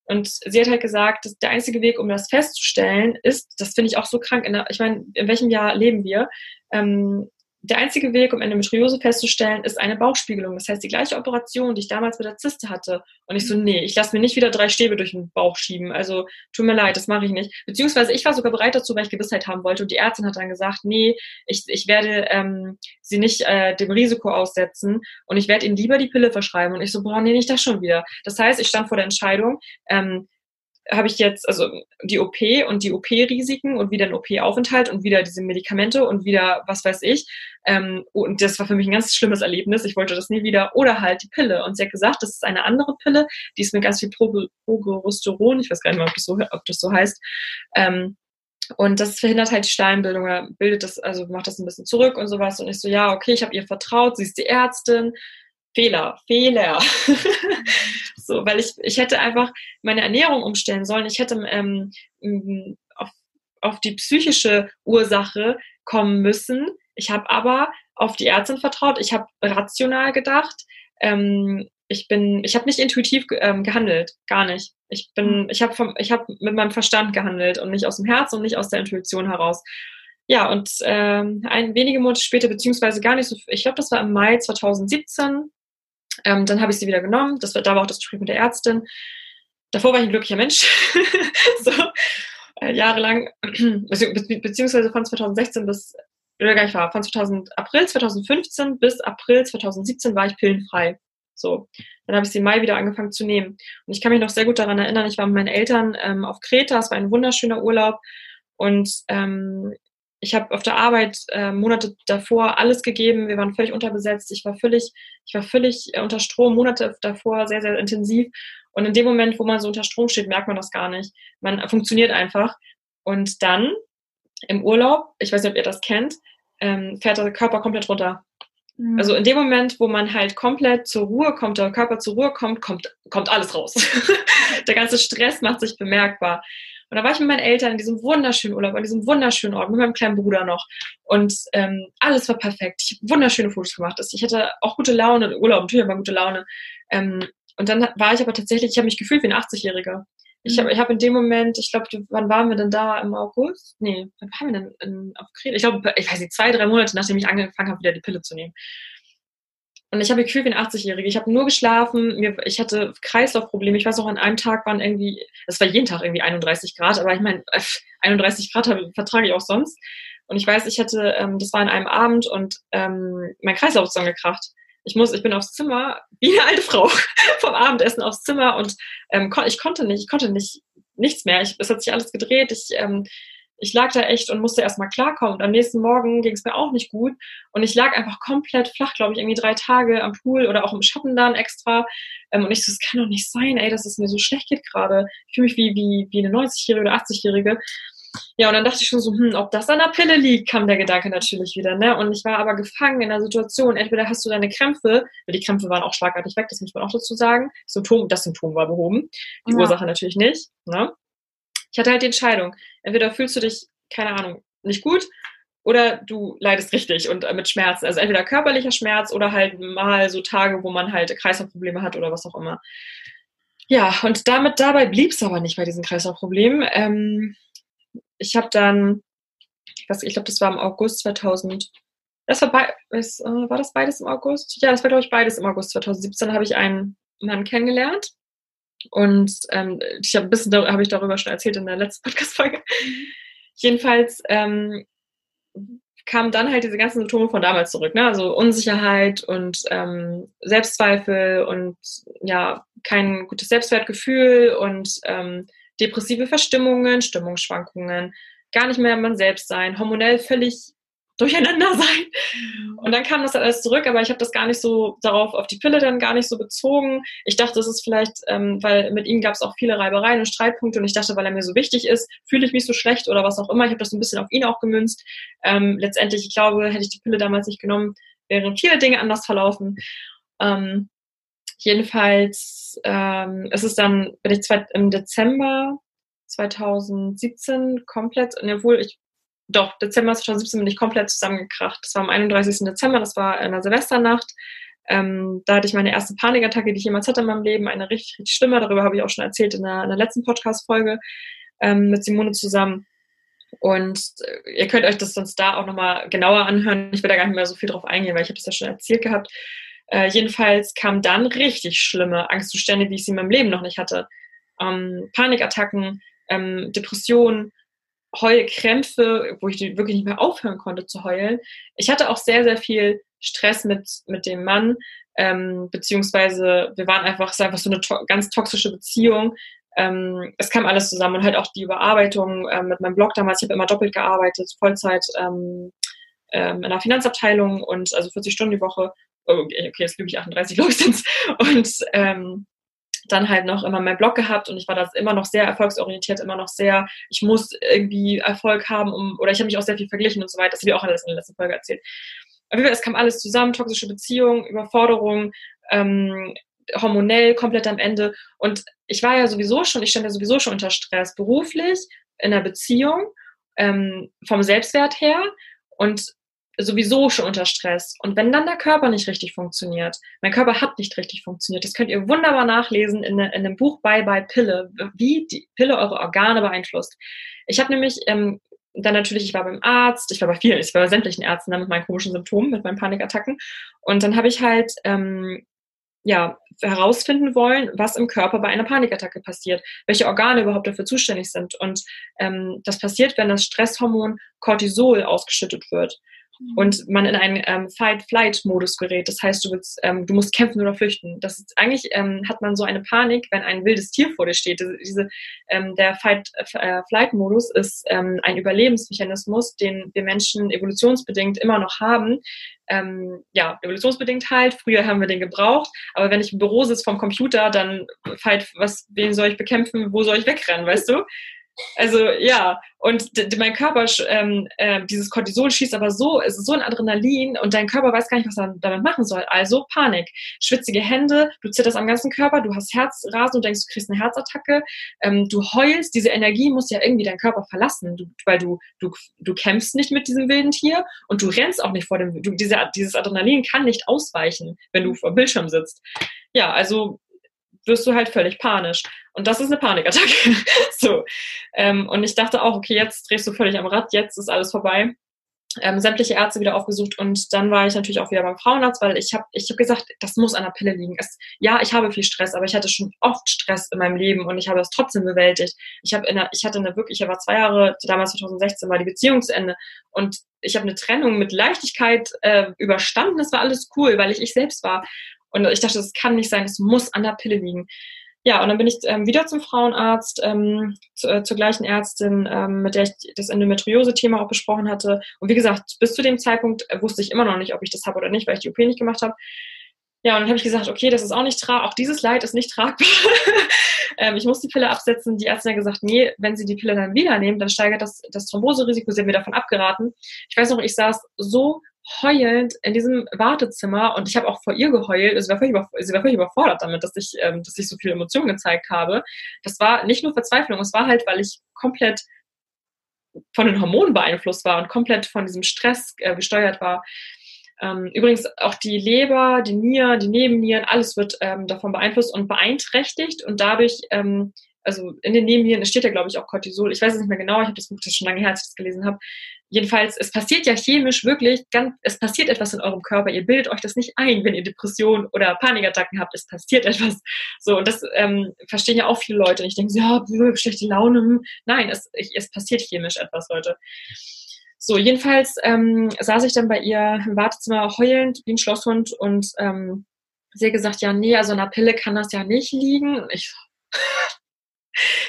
Und sie hat halt gesagt, dass der einzige Weg, um das festzustellen, ist, das finde ich auch so krank, in der, ich meine, in welchem Jahr leben wir? Ähm, der einzige Weg, um Endometriose festzustellen, ist eine Bauchspiegelung. Das heißt, die gleiche Operation, die ich damals mit der Zyste hatte. Und ich so, nee, ich lasse mir nicht wieder drei Stäbe durch den Bauch schieben. Also tut mir leid, das mache ich nicht. Beziehungsweise ich war sogar bereit dazu, weil ich Gewissheit haben wollte. Und die Ärztin hat dann gesagt, nee, ich, ich werde ähm, sie nicht äh, dem Risiko aussetzen und ich werde ihnen lieber die Pille verschreiben. Und ich so, boah, nee, nicht das schon wieder. Das heißt, ich stand vor der Entscheidung, ähm, habe ich jetzt also die OP und die OP-Risiken und wieder ein OP-Aufenthalt und wieder diese Medikamente und wieder was weiß ich. Ähm, und das war für mich ein ganz schlimmes Erlebnis. Ich wollte das nie wieder. Oder halt die Pille. Und sie hat gesagt, das ist eine andere Pille, die ist mit ganz viel Progesteron, ich weiß gar nicht mehr, ob das so, ob das so heißt. Ähm, und das verhindert halt die Steinbildung bildet das, also macht das ein bisschen zurück und sowas. Und ich so, ja, okay, ich habe ihr vertraut, sie ist die Ärztin Fehler, Fehler. <laughs> so, weil ich, ich hätte einfach meine Ernährung umstellen sollen. Ich hätte ähm, auf, auf die psychische Ursache kommen müssen. Ich habe aber auf die Ärztin vertraut. Ich habe rational gedacht. Ähm, ich bin, ich habe nicht intuitiv ähm, gehandelt, gar nicht. Ich bin, mhm. ich habe vom, ich habe mit meinem Verstand gehandelt und nicht aus dem Herz und nicht aus der Intuition heraus. Ja, und ähm, ein wenige Monate später, beziehungsweise gar nicht so, ich glaube, das war im Mai 2017. Ähm, dann habe ich sie wieder genommen. Das war, da war auch das Gespräch mit der Ärztin. Davor war ich ein glücklicher Mensch. <laughs> so äh, jahrelang, <clears throat> beziehungsweise von 2016 bis oder gar nicht war, von 2000, April 2015 bis April 2017 war ich pillenfrei. So, dann habe ich sie im Mai wieder angefangen zu nehmen. Und ich kann mich noch sehr gut daran erinnern, ich war mit meinen Eltern ähm, auf Kreta, es war ein wunderschöner Urlaub und ähm, ich habe auf der Arbeit äh, Monate davor alles gegeben. Wir waren völlig unterbesetzt. Ich war völlig, ich war völlig äh, unter Strom. Monate davor sehr, sehr intensiv. Und in dem Moment, wo man so unter Strom steht, merkt man das gar nicht. Man funktioniert einfach. Und dann im Urlaub, ich weiß nicht, ob ihr das kennt, ähm, fährt der Körper komplett runter. Mhm. Also in dem Moment, wo man halt komplett zur Ruhe kommt, der Körper zur Ruhe kommt, kommt, kommt alles raus. <laughs> der ganze Stress macht sich bemerkbar. Und da war ich mit meinen Eltern in diesem wunderschönen Urlaub, an diesem wunderschönen Ort, mit meinem kleinen Bruder noch. Und ähm, alles war perfekt. Ich habe wunderschöne Fotos gemacht. Ich hatte auch gute Laune, Urlaub natürlich aber gute Laune. Ähm, und dann war ich aber tatsächlich, ich habe mich gefühlt wie ein 80-Jähriger. Ich habe ich hab in dem Moment, ich glaube, wann waren wir denn da im August? Nee, wann waren wir denn in, auf Kreta? Ich glaube, ich weiß nicht, zwei, drei Monate, nachdem ich angefangen habe, wieder die Pille zu nehmen. Und ich habe gefühlt wie ein 80-Jährige. Ich habe nur geschlafen, mir, ich hatte Kreislaufprobleme. Ich weiß auch, an einem Tag waren irgendwie, es war jeden Tag irgendwie 31 Grad, aber ich meine, <laughs> 31 Grad vertrage ich auch sonst. Und ich weiß, ich hatte, ähm, das war an einem Abend und ähm, mein Kreislauf ist gekracht ich muss, ich bin aufs Zimmer, wie eine alte Frau, <laughs> vom Abendessen aufs Zimmer und ähm, ich konnte nicht, ich konnte nicht, nichts mehr. Ich, es hat sich alles gedreht. Ich, ähm, ich lag da echt und musste erstmal klarkommen. Und am nächsten Morgen ging es mir auch nicht gut. Und ich lag einfach komplett flach, glaube ich, irgendwie drei Tage am Pool oder auch im Schatten dann extra. Ähm, und ich so, das kann doch nicht sein, ey, dass es mir so schlecht geht gerade. Ich fühle mich wie, wie, wie eine 90-Jährige oder 80-Jährige. Ja, und dann dachte ich schon so, hm, ob das an der Pille liegt, kam der Gedanke natürlich wieder. Ne? Und ich war aber gefangen in der Situation. Entweder hast du deine Krämpfe, weil die Krämpfe waren auch schlagartig weg, das muss man auch dazu sagen. Das Symptom, das Symptom war behoben, die ja. Ursache natürlich nicht. Ne? Ich hatte halt die Entscheidung. Entweder fühlst du dich, keine Ahnung, nicht gut oder du leidest richtig und äh, mit Schmerzen. Also entweder körperlicher Schmerz oder halt mal so Tage, wo man halt Kreislaufprobleme hat oder was auch immer. Ja, und damit dabei blieb es aber nicht bei diesen Kreislaufproblemen. Ähm, ich habe dann, was, ich glaube, das war im August 2000. Das war, bei, was, äh, war das beides im August? Ja, das war, glaube ich, beides im August 2017. habe ich einen Mann kennengelernt. Und ähm, ich habe ein bisschen habe ich darüber schon erzählt in der letzten <laughs> Podcast-Folge. Jedenfalls ähm, kamen dann halt diese ganzen Symptome von damals zurück, ne? Also Unsicherheit und ähm, Selbstzweifel und ja, kein gutes Selbstwertgefühl und ähm, depressive Verstimmungen, Stimmungsschwankungen, gar nicht mehr man selbst sein, hormonell völlig durcheinander <laughs> sein. Und dann kam das alles zurück, aber ich habe das gar nicht so darauf, auf die Pille dann gar nicht so bezogen. Ich dachte, es ist vielleicht, ähm, weil mit ihm gab es auch viele Reibereien und Streitpunkte und ich dachte, weil er mir so wichtig ist, fühle ich mich so schlecht oder was auch immer. Ich habe das so ein bisschen auf ihn auch gemünzt. Ähm, letztendlich, ich glaube, hätte ich die Pille damals nicht genommen, wären viele Dinge anders verlaufen. Ähm, Jedenfalls ähm, ist es dann, bin ich zwei, im Dezember 2017 komplett, obwohl ich, doch, Dezember 2017 bin ich komplett zusammengekracht. Das war am 31. Dezember, das war in der Silvesternacht. Ähm, da hatte ich meine erste Panikattacke, die ich jemals hatte in meinem Leben, eine richtig, richtig schlimme, darüber habe ich auch schon erzählt in der, in der letzten Podcast-Folge ähm, mit Simone zusammen. Und äh, ihr könnt euch das sonst da auch nochmal genauer anhören. Ich will da gar nicht mehr so viel drauf eingehen, weil ich habe das ja schon erzählt gehabt. Äh, jedenfalls kamen dann richtig schlimme Angstzustände, wie ich sie in meinem Leben noch nicht hatte. Ähm, Panikattacken, ähm, Depressionen, Heulkrämpfe, wo ich wirklich nicht mehr aufhören konnte zu heulen. Ich hatte auch sehr, sehr viel Stress mit, mit dem Mann, ähm, beziehungsweise wir waren einfach, es war einfach so eine to ganz toxische Beziehung. Ähm, es kam alles zusammen und halt auch die Überarbeitung äh, mit meinem Blog damals. Ich habe immer doppelt gearbeitet, Vollzeit ähm, ähm, in der Finanzabteilung und also 40 Stunden die Woche Oh, okay, jetzt lüge ich 38, glaube ich, sind Und ähm, dann halt noch immer mein Blog gehabt und ich war da immer noch sehr erfolgsorientiert, immer noch sehr, ich muss irgendwie Erfolg haben, um, oder ich habe mich auch sehr viel verglichen und so weiter. Das habe ich auch alles in der letzten Folge erzählt. Auf jeden Fall, es kam alles zusammen, toxische Beziehungen, Überforderung, ähm, hormonell komplett am Ende. Und ich war ja sowieso schon, ich stand ja sowieso schon unter Stress, beruflich, in der Beziehung, ähm, vom Selbstwert her und sowieso schon unter Stress. Und wenn dann der Körper nicht richtig funktioniert, mein Körper hat nicht richtig funktioniert, das könnt ihr wunderbar nachlesen in, in einem Buch Bye Bye Pille, wie die Pille eure Organe beeinflusst. Ich habe nämlich ähm, dann natürlich, ich war beim Arzt, ich war bei vielen, ich war bei sämtlichen Ärzten dann mit meinen komischen Symptomen, mit meinen Panikattacken. Und dann habe ich halt ähm, ja, herausfinden wollen, was im Körper bei einer Panikattacke passiert, welche Organe überhaupt dafür zuständig sind. Und ähm, das passiert, wenn das Stresshormon Cortisol ausgeschüttet wird. Mhm. und man in einen ähm, Fight-Flight-Modus gerät. Das heißt, du, willst, ähm, du musst kämpfen oder flüchten. Das ist, eigentlich ähm, hat man so eine Panik, wenn ein wildes Tier vor dir steht. Diese, ähm, der Fight-Flight-Modus ist ähm, ein Überlebensmechanismus, den wir Menschen evolutionsbedingt immer noch haben. Ähm, ja, evolutionsbedingt halt. Früher haben wir den gebraucht, aber wenn ich im Büro sitze vom Computer, dann Fight, was, wen soll ich bekämpfen, wo soll ich wegrennen, weißt du? Also ja, und mein Körper, ähm, äh, dieses Cortisol schießt aber so, es ist so ein Adrenalin und dein Körper weiß gar nicht, was er damit machen soll. Also Panik, schwitzige Hände, du zitterst am ganzen Körper, du hast Herzrasen und denkst, du kriegst eine Herzattacke, ähm, du heulst, diese Energie muss ja irgendwie deinen Körper verlassen, du, weil du, du, du kämpfst nicht mit diesem wilden Tier und du rennst auch nicht vor dem, du, diese, dieses Adrenalin kann nicht ausweichen, wenn du vor dem Bildschirm sitzt. Ja, also wirst du halt völlig panisch. Und das ist eine Panikattacke. <laughs> so. Ähm, und ich dachte auch, okay, jetzt drehst du völlig am Rad, jetzt ist alles vorbei. Ähm, sämtliche Ärzte wieder aufgesucht und dann war ich natürlich auch wieder beim Frauenarzt, weil ich habe ich hab gesagt, das muss an der Pille liegen. Es, ja, ich habe viel Stress, aber ich hatte schon oft Stress in meinem Leben und ich habe das trotzdem bewältigt. Ich habe in der, ich hatte eine wirklich, ich war zwei Jahre, damals 2016 war die Beziehung zu Ende und ich habe eine Trennung mit Leichtigkeit äh, überstanden. Das war alles cool, weil ich ich selbst war. Und ich dachte, das kann nicht sein, es muss an der Pille liegen. Ja, und dann bin ich ähm, wieder zum Frauenarzt, ähm, zu, äh, zur gleichen Ärztin, ähm, mit der ich das Endometriose-Thema auch besprochen hatte. Und wie gesagt, bis zu dem Zeitpunkt äh, wusste ich immer noch nicht, ob ich das habe oder nicht, weil ich die OP nicht gemacht habe. Ja, und dann habe ich gesagt, okay, das ist auch nicht tragbar, auch dieses Leid ist nicht tragbar. <laughs> ähm, ich muss die Pille absetzen. Die Ärztin hat gesagt, nee, wenn Sie die Pille dann wieder nehmen, dann steigert das, das Thromboserisiko. Sie haben mir davon abgeraten. Ich weiß noch, ich saß so heulend in diesem Wartezimmer und ich habe auch vor ihr geheult. Also sie war völlig, sie war völlig überfordert damit, dass ich, ähm, dass ich so viele Emotionen gezeigt habe. Das war nicht nur Verzweiflung, es war halt, weil ich komplett von den Hormonen beeinflusst war und komplett von diesem Stress äh, gesteuert war. Ähm, übrigens auch die Leber, die Nieren, die Nebennieren, alles wird ähm, davon beeinflusst und beeinträchtigt und dadurch ähm, also in den Nebennieren, es steht ja, glaube ich, auch Cortisol. Ich weiß es nicht mehr genau, ich habe das Buch das schon lange her, als ich das gelesen habe. Jedenfalls, es passiert ja chemisch wirklich, ganz, es passiert etwas in eurem Körper. Ihr bildet euch das nicht ein, wenn ihr Depressionen oder Panikattacken habt. Es passiert etwas. So, und das ähm, verstehen ja auch viele Leute. Und ich denke, ja, schlechte Laune. Hm. Nein, es, es passiert chemisch etwas, Leute. So, jedenfalls ähm, saß ich dann bei ihr im Wartezimmer heulend wie ein Schlosshund und ähm, sie hat gesagt, ja, nee, also an der Pille kann das ja nicht liegen. Und ich <laughs>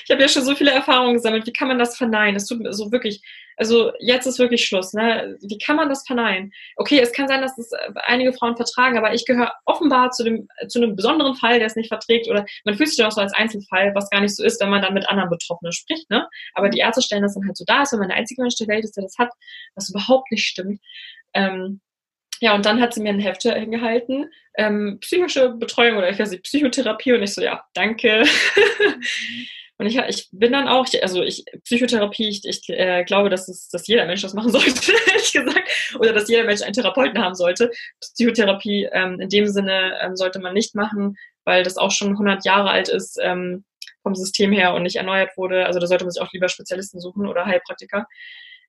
ich habe ja schon so viele Erfahrungen gesammelt. Wie kann man das verneinen? Es tut mir so wirklich, also jetzt ist wirklich Schluss. Ne? Wie kann man das verneinen? Okay, es kann sein, dass es äh, einige Frauen vertragen, aber ich gehöre offenbar zu, dem, zu einem besonderen Fall, der es nicht verträgt. Oder man fühlt sich dann auch so als Einzelfall, was gar nicht so ist, wenn man dann mit anderen Betroffenen spricht. Ne? Aber die Ärzte stellen das dann halt so dar, als wenn man der einzige Mensch der Welt ist, der das hat, was überhaupt nicht stimmt. Ähm, ja, und dann hat sie mir ein Heft hingehalten, ähm, psychische Betreuung oder ich weiß nicht, Psychotherapie und ich so, ja, danke. <laughs> Und ich, ich bin dann auch, also ich, Psychotherapie, ich, ich äh, glaube, dass, es, dass jeder Mensch das machen <laughs> sollte, ehrlich gesagt. Oder dass jeder Mensch einen Therapeuten haben sollte. Psychotherapie ähm, in dem Sinne ähm, sollte man nicht machen, weil das auch schon 100 Jahre alt ist ähm, vom System her und nicht erneuert wurde. Also da sollte man sich auch lieber Spezialisten suchen oder Heilpraktiker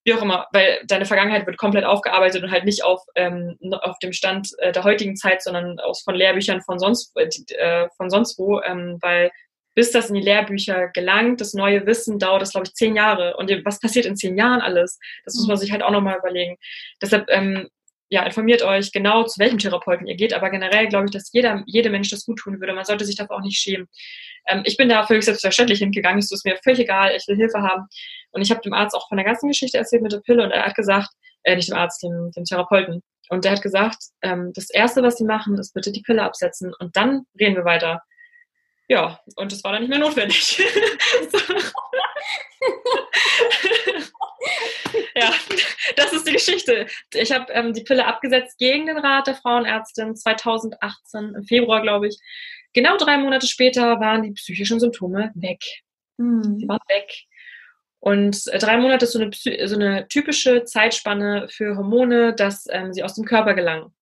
wie auch immer, weil deine Vergangenheit wird komplett aufgearbeitet und halt nicht auf, ähm, auf dem Stand äh, der heutigen Zeit, sondern aus von Lehrbüchern von sonst, äh, von sonst wo, ähm, weil bis das in die Lehrbücher gelangt, das neue Wissen dauert das, glaube ich, zehn Jahre. Und was passiert in zehn Jahren alles? Das muss man sich halt auch nochmal überlegen. Deshalb, ähm, ja, informiert euch genau, zu welchem Therapeuten ihr geht. Aber generell glaube ich, dass jeder, jede Mensch das gut tun würde. Man sollte sich dafür auch nicht schämen. Ähm, ich bin da völlig selbstverständlich hingegangen. Es ist mir völlig egal. Ich will Hilfe haben. Und ich habe dem Arzt auch von der ganzen Geschichte erzählt mit der Pille und er hat gesagt, äh, nicht dem Arzt, dem, dem Therapeuten. Und der hat gesagt, ähm, das Erste, was Sie machen, ist bitte die Pille absetzen und dann reden wir weiter. Ja, und das war dann nicht mehr notwendig. <laughs> ja, das ist die Geschichte. Ich habe ähm, die Pille abgesetzt gegen den Rat der Frauenärztin 2018, im Februar, glaube ich. Genau drei Monate später waren die psychischen Symptome weg. Mhm. Sie waren weg. Und äh, drei Monate ist so eine, so eine typische Zeitspanne für Hormone, dass ähm, sie aus dem Körper gelangen.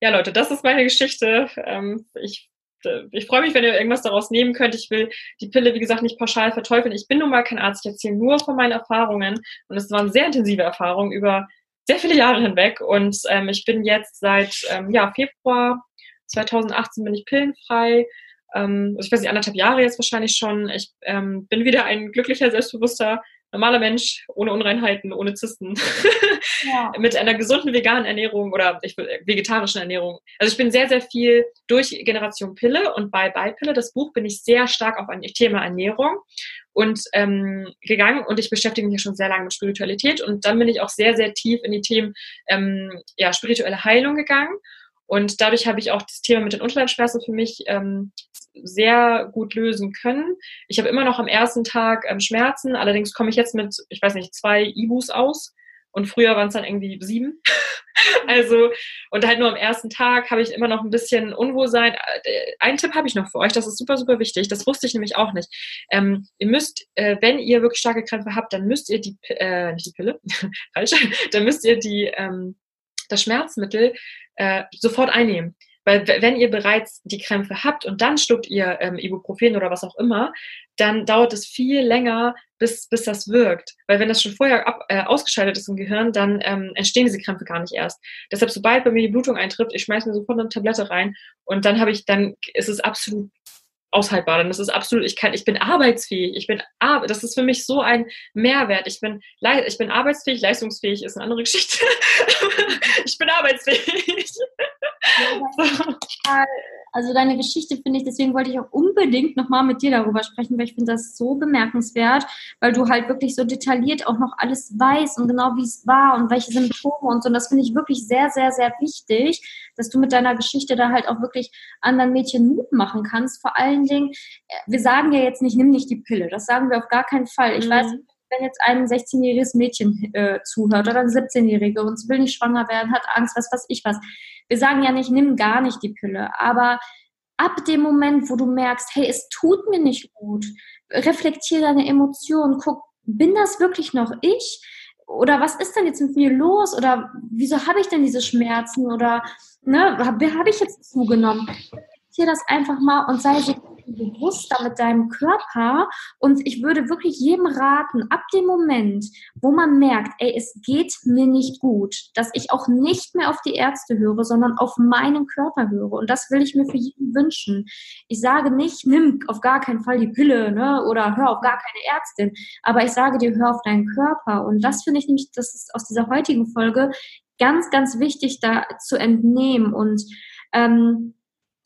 Ja, Leute, das ist meine Geschichte. Ähm, ich äh, ich freue mich, wenn ihr irgendwas daraus nehmen könnt. Ich will die Pille, wie gesagt, nicht pauschal verteufeln. Ich bin nun mal kein Arzt. Ich erzähle nur von meinen Erfahrungen. Und es waren sehr intensive Erfahrungen über sehr viele Jahre hinweg. Und ähm, ich bin jetzt seit ähm, ja, Februar 2018 bin ich pillenfrei. Ähm, also ich weiß nicht, anderthalb Jahre jetzt wahrscheinlich schon. Ich ähm, bin wieder ein glücklicher, selbstbewusster normaler Mensch, ohne Unreinheiten, ohne Zysten, <laughs> ja. mit einer gesunden veganen Ernährung oder ich, vegetarischen Ernährung. Also ich bin sehr, sehr viel durch Generation Pille und bei Beipille, das Buch, bin ich sehr stark auf ein Thema Ernährung und ähm, gegangen und ich beschäftige mich ja schon sehr lange mit Spiritualität und dann bin ich auch sehr, sehr tief in die Themen ähm, ja, spirituelle Heilung gegangen und dadurch habe ich auch das Thema mit den Unterleibsschmerzen für mich ähm, sehr gut lösen können. Ich habe immer noch am ersten Tag ähm, Schmerzen, allerdings komme ich jetzt mit, ich weiß nicht, zwei Ibus aus. Und früher waren es dann irgendwie sieben. <laughs> also, und halt nur am ersten Tag habe ich immer noch ein bisschen Unwohlsein. Äh, einen Tipp habe ich noch für euch, das ist super, super wichtig. Das wusste ich nämlich auch nicht. Ähm, ihr müsst, äh, wenn ihr wirklich starke Krämpfe habt, dann müsst ihr die, äh, nicht die Pille, <laughs> falsch, dann müsst ihr die, ähm, das Schmerzmittel äh, sofort einnehmen. Weil wenn ihr bereits die Krämpfe habt und dann schluckt ihr ähm, Ibuprofen oder was auch immer, dann dauert es viel länger, bis, bis das wirkt. Weil wenn das schon vorher ab, äh, ausgeschaltet ist im Gehirn, dann ähm, entstehen diese Krämpfe gar nicht erst. Deshalb, sobald bei mir die Blutung eintritt, ich schmeiße mir sofort eine Tablette rein und dann habe ich, dann ist es absolut aushaltbar. Dann ist es absolut, ich kann, ich bin arbeitsfähig. Ich bin, das ist für mich so ein Mehrwert. Ich bin, ich bin arbeitsfähig, leistungsfähig ist eine andere Geschichte. <laughs> ich bin arbeitsfähig. <laughs> also deine Geschichte finde ich, deswegen wollte ich auch unbedingt nochmal mit dir darüber sprechen, weil ich finde das so bemerkenswert, weil du halt wirklich so detailliert auch noch alles weißt und genau wie es war und welche Symptome und so. Und das finde ich wirklich sehr, sehr, sehr wichtig, dass du mit deiner Geschichte da halt auch wirklich anderen Mädchen Mut machen kannst. Vor allen Dingen, äh, wir sagen ja jetzt nicht, nimm nicht die Pille. Das sagen wir auf gar keinen Fall. Ich mhm. weiß, wenn jetzt ein 16-jähriges Mädchen äh, zuhört oder ein 17-jährige und will nicht schwanger werden, hat Angst, was weiß ich was. Wir sagen ja nicht, nimm gar nicht die Pille, aber ab dem Moment, wo du merkst, hey, es tut mir nicht gut, reflektiere deine Emotionen, guck, bin das wirklich noch ich? Oder was ist denn jetzt mit mir los? Oder wieso habe ich denn diese Schmerzen? Oder ne, habe hab ich jetzt zugenommen? Reflektiere das einfach mal und sei so bewusster mit deinem Körper. Und ich würde wirklich jedem raten, ab dem Moment, wo man merkt, ey, es geht mir nicht gut, dass ich auch nicht mehr auf die Ärzte höre, sondern auf meinen Körper höre. Und das will ich mir für jeden wünschen. Ich sage nicht, nimm auf gar keinen Fall die Pille, ne, oder hör auf gar keine Ärztin. Aber ich sage dir, hör auf deinen Körper. Und das finde ich nämlich, das ist aus dieser heutigen Folge ganz, ganz wichtig, da zu entnehmen. Und ähm,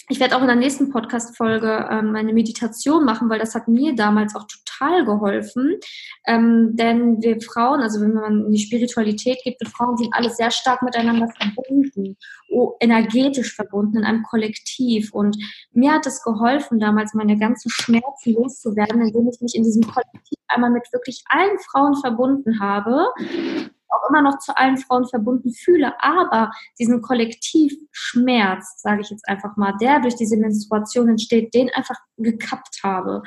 ich werde auch in der nächsten Podcast-Folge ähm, eine Meditation machen, weil das hat mir damals auch total geholfen. Ähm, denn wir Frauen, also wenn man in die Spiritualität geht, wir Frauen sind alle sehr stark miteinander verbunden, energetisch verbunden in einem Kollektiv. Und mir hat es geholfen, damals meine ganzen Schmerzen loszuwerden, indem ich mich in diesem Kollektiv einmal mit wirklich allen Frauen verbunden habe auch immer noch zu allen Frauen verbunden fühle, aber diesen Kollektivschmerz, sage ich jetzt einfach mal, der durch diese Menstruation entsteht, den einfach gekappt habe.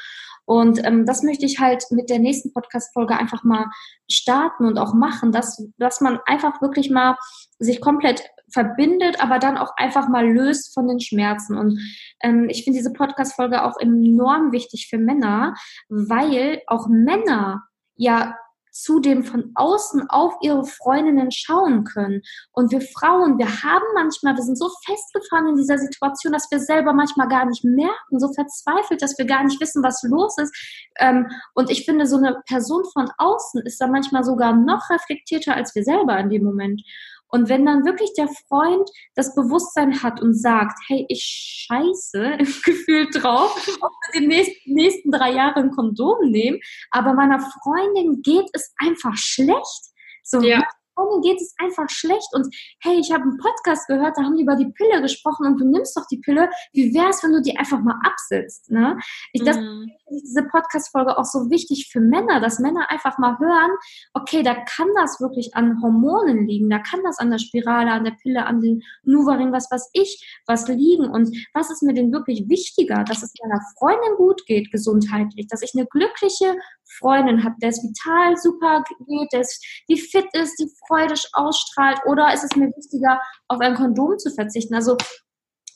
Und ähm, das möchte ich halt mit der nächsten Podcast-Folge einfach mal starten und auch machen, dass, dass man einfach wirklich mal sich komplett verbindet, aber dann auch einfach mal löst von den Schmerzen. Und ähm, ich finde diese Podcast-Folge auch enorm wichtig für Männer, weil auch Männer ja zudem von außen auf ihre Freundinnen schauen können. Und wir Frauen, wir haben manchmal, wir sind so festgefahren in dieser Situation, dass wir selber manchmal gar nicht merken, so verzweifelt, dass wir gar nicht wissen, was los ist. Ähm, und ich finde, so eine Person von außen ist da manchmal sogar noch reflektierter als wir selber in dem Moment. Und wenn dann wirklich der Freund das Bewusstsein hat und sagt, hey, ich scheiße <laughs> gefühlt drauf, ob wir die nächsten, nächsten drei Jahre ein Kondom nehmen, aber meiner Freundin geht es einfach schlecht. So, ja. Freundin geht es einfach schlecht und hey, ich habe einen Podcast gehört, da haben die über die Pille gesprochen und du nimmst doch die Pille. Wie wäre es, wenn du die einfach mal absitzt? Ne? Ich, das mhm. Diese Podcast-Folge auch so wichtig für Männer, dass Männer einfach mal hören, okay, da kann das wirklich an Hormonen liegen, da kann das an der Spirale, an der Pille, an den Nuvaring, was weiß ich, was liegen und was ist mir denn wirklich wichtiger, dass es meiner Freundin gut geht, gesundheitlich, dass ich eine glückliche Freundin habe, der es vital super geht, der die fit ist, die freudig ausstrahlt oder ist es mir wichtiger, auf ein Kondom zu verzichten? Also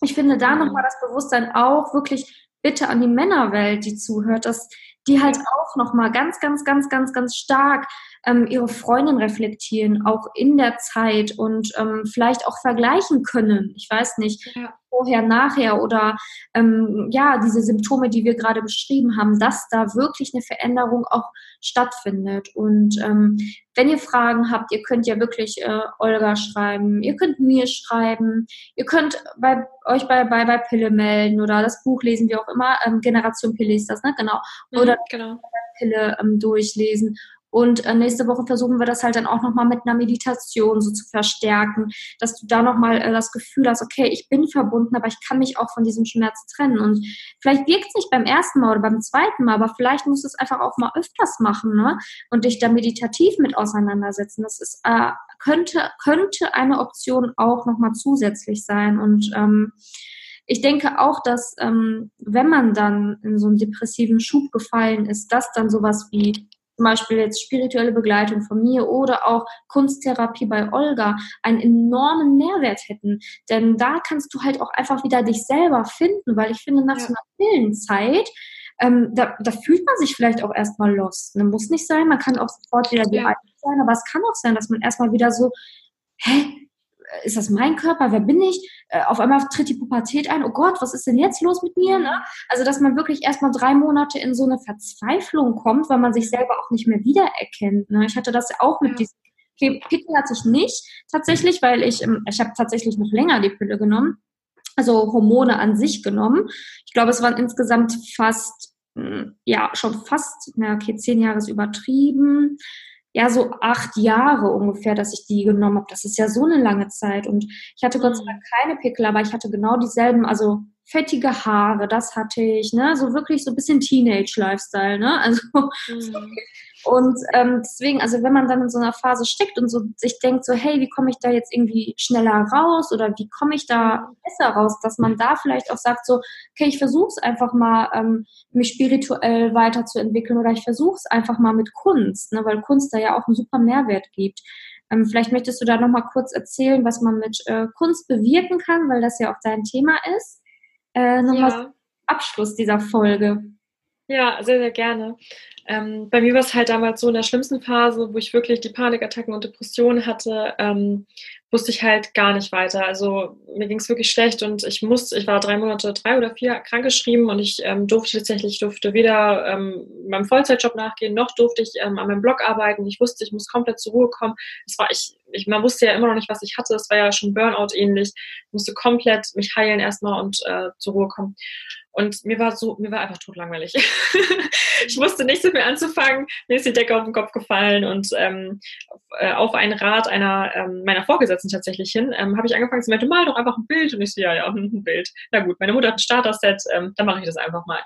ich finde da mhm. nochmal das Bewusstsein auch wirklich bitte an die Männerwelt, die zuhört, dass die halt auch nochmal ganz, ganz, ganz, ganz, ganz stark ähm, ihre Freundin reflektieren, auch in der Zeit und ähm, vielleicht auch vergleichen können. Ich weiß nicht, ja. vorher, nachher oder ähm, ja, diese Symptome, die wir gerade beschrieben haben, dass da wirklich eine Veränderung auch stattfindet. Und ähm, wenn ihr Fragen habt, ihr könnt ja wirklich äh, Olga schreiben, ihr könnt mir schreiben, ihr könnt bei, euch bei, bei, bei Pille melden oder das Buch lesen, wie auch immer. Ähm, Generation Pille ist das, ne? Genau. Mhm, oder mhm, genau. Pille ähm, durchlesen. Und äh, nächste Woche versuchen wir das halt dann auch nochmal mit einer Meditation so zu verstärken, dass du da nochmal äh, das Gefühl hast, okay, ich bin verbunden, aber ich kann mich auch von diesem Schmerz trennen. Und vielleicht wirkt es nicht beim ersten Mal oder beim zweiten Mal, aber vielleicht musst du es einfach auch mal öfters machen ne? und dich da meditativ mit auseinandersetzen. Das ist, äh, könnte, könnte eine Option auch nochmal zusätzlich sein. Und ähm, ich denke auch, dass ähm, wenn man dann in so einen depressiven Schub gefallen ist, dass dann sowas wie zum Beispiel jetzt spirituelle Begleitung von mir oder auch Kunsttherapie bei Olga einen enormen Mehrwert hätten. Denn da kannst du halt auch einfach wieder dich selber finden, weil ich finde, nach ja. so einer Pillenzeit, ähm, da, da, fühlt man sich vielleicht auch erstmal lost. Ne? Muss nicht sein, man kann auch sofort wieder die ja. sein, aber es kann auch sein, dass man erstmal wieder so, hä, ist das mein Körper? Wer bin ich? Äh, auf einmal tritt die Pubertät ein. Oh Gott, was ist denn jetzt los mit mir? Ne? Also, dass man wirklich erstmal drei Monate in so eine Verzweiflung kommt, weil man sich selber auch nicht mehr wiedererkennt. Ne? Ich hatte das ja auch mit ja. diesem Pickel hatte ich nicht tatsächlich, weil ich, ähm, ich habe tatsächlich noch länger die Pille genommen, also Hormone an sich genommen. Ich glaube, es waren insgesamt fast, hm, ja, schon fast, na okay, zehn Jahre ist übertrieben ja, so acht Jahre ungefähr, dass ich die genommen habe. Das ist ja so eine lange Zeit. Und ich hatte Gott sei Dank mhm. keine Pickel, aber ich hatte genau dieselben, also fettige Haare, das hatte ich, ne? So wirklich so ein bisschen Teenage-Lifestyle, ne? Also <laughs> mhm. Und ähm, deswegen, also wenn man dann in so einer Phase steckt und so sich denkt, so, hey, wie komme ich da jetzt irgendwie schneller raus oder wie komme ich da besser raus, dass man da vielleicht auch sagt, so, okay, ich versuche es einfach mal, ähm, mich spirituell weiterzuentwickeln oder ich versuche es einfach mal mit Kunst, ne, weil Kunst da ja auch einen super Mehrwert gibt. Ähm, vielleicht möchtest du da nochmal kurz erzählen, was man mit äh, Kunst bewirken kann, weil das ja auch dein Thema ist. Äh, nochmal ja. Abschluss dieser Folge. Ja, sehr, sehr gerne. Ähm, bei mir war es halt damals so in der schlimmsten Phase, wo ich wirklich die Panikattacken und Depressionen hatte, ähm, wusste ich halt gar nicht weiter. Also mir ging es wirklich schlecht und ich musste, ich war drei Monate, drei oder vier krankgeschrieben und ich ähm, durfte tatsächlich, durfte weder ähm, meinem Vollzeitjob nachgehen, noch durfte ich ähm, an meinem Blog arbeiten. Ich wusste, ich muss komplett zur Ruhe kommen. Es war ich, ich, man wusste ja immer noch nicht, was ich hatte. Es war ja schon Burnout ähnlich. Ich musste komplett mich heilen erstmal und äh, zur Ruhe kommen. Und mir war so, mir war einfach totlangweilig. ich wusste nichts mehr anzufangen. Mir ist die Decke auf den Kopf gefallen und ähm, äh, auf einen Rat einer ähm, meiner Vorgesetzten tatsächlich hin, ähm, habe ich angefangen zu meinte, mal doch einfach ein Bild. Und ich so, ja, ja, <laughs> ein Bild. Na gut, meine Mutter hat ein Starter-Set, ähm, dann mache ich das einfach mal.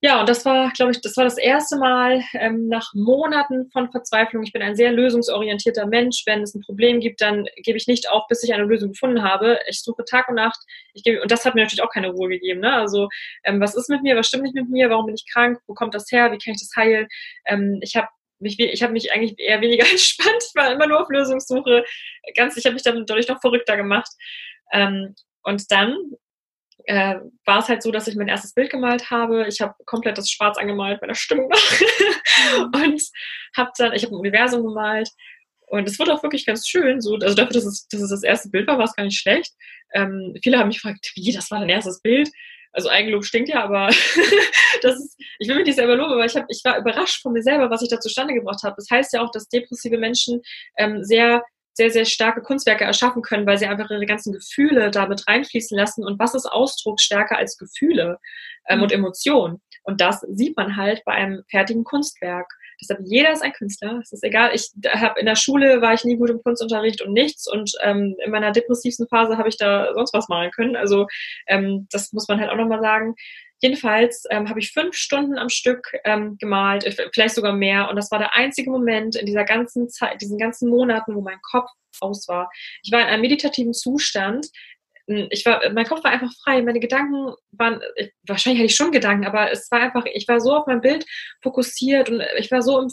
Ja, und das war, glaube ich, das war das erste Mal ähm, nach Monaten von Verzweiflung. Ich bin ein sehr lösungsorientierter Mensch. Wenn es ein Problem gibt, dann gebe ich nicht auf, bis ich eine Lösung gefunden habe. Ich suche Tag und Nacht. Ich gebe, und das hat mir natürlich auch keine Ruhe gegeben. Ne? Also, ähm, was ist mit mir? Was stimmt nicht mit mir? Warum bin ich krank? Wo kommt das her? Wie kann ich das heilen? Ähm, ich habe mich, ich habe mich eigentlich eher weniger <laughs> entspannt. Ich war immer nur auf Lösungssuche. Ganz, ich habe mich dann dadurch noch verrückter gemacht. Ähm, und dann äh, war es halt so, dass ich mein erstes Bild gemalt habe. Ich habe komplett das Schwarz angemalt meiner Stimmung nach <laughs> und habe dann, ich habe ein Universum gemalt und es wurde auch wirklich ganz schön. So, also dafür, dass es, dass es das erste Bild war, war es gar nicht schlecht. Ähm, viele haben mich gefragt, wie, das war dein erstes Bild? Also Eigenlob stinkt ja, aber <laughs> das ist, ich will mich nicht selber loben, aber ich, hab, ich war überrascht von mir selber, was ich da zustande gebracht habe. Das heißt ja auch, dass depressive Menschen ähm, sehr sehr, sehr starke Kunstwerke erschaffen können, weil sie einfach ihre ganzen Gefühle damit reinfließen lassen. Und was ist Ausdruck stärker als Gefühle ähm, mhm. und Emotionen? Und das sieht man halt bei einem fertigen Kunstwerk. Deshalb jeder ist ein Künstler. Es ist egal. Ich habe in der Schule war ich nie gut im Kunstunterricht und nichts und ähm, in meiner depressivsten Phase habe ich da sonst was malen können. Also ähm, das muss man halt auch nochmal sagen. Jedenfalls ähm, habe ich fünf Stunden am Stück ähm, gemalt, äh, vielleicht sogar mehr. Und das war der einzige Moment in dieser ganzen Zeit, diesen ganzen Monaten, wo mein Kopf aus war. Ich war in einem meditativen Zustand. Hm, ich war, mein Kopf war einfach frei. Meine Gedanken waren, wahrscheinlich hatte ich schon Gedanken, aber es war einfach, ich war so auf mein Bild fokussiert und ich war so im,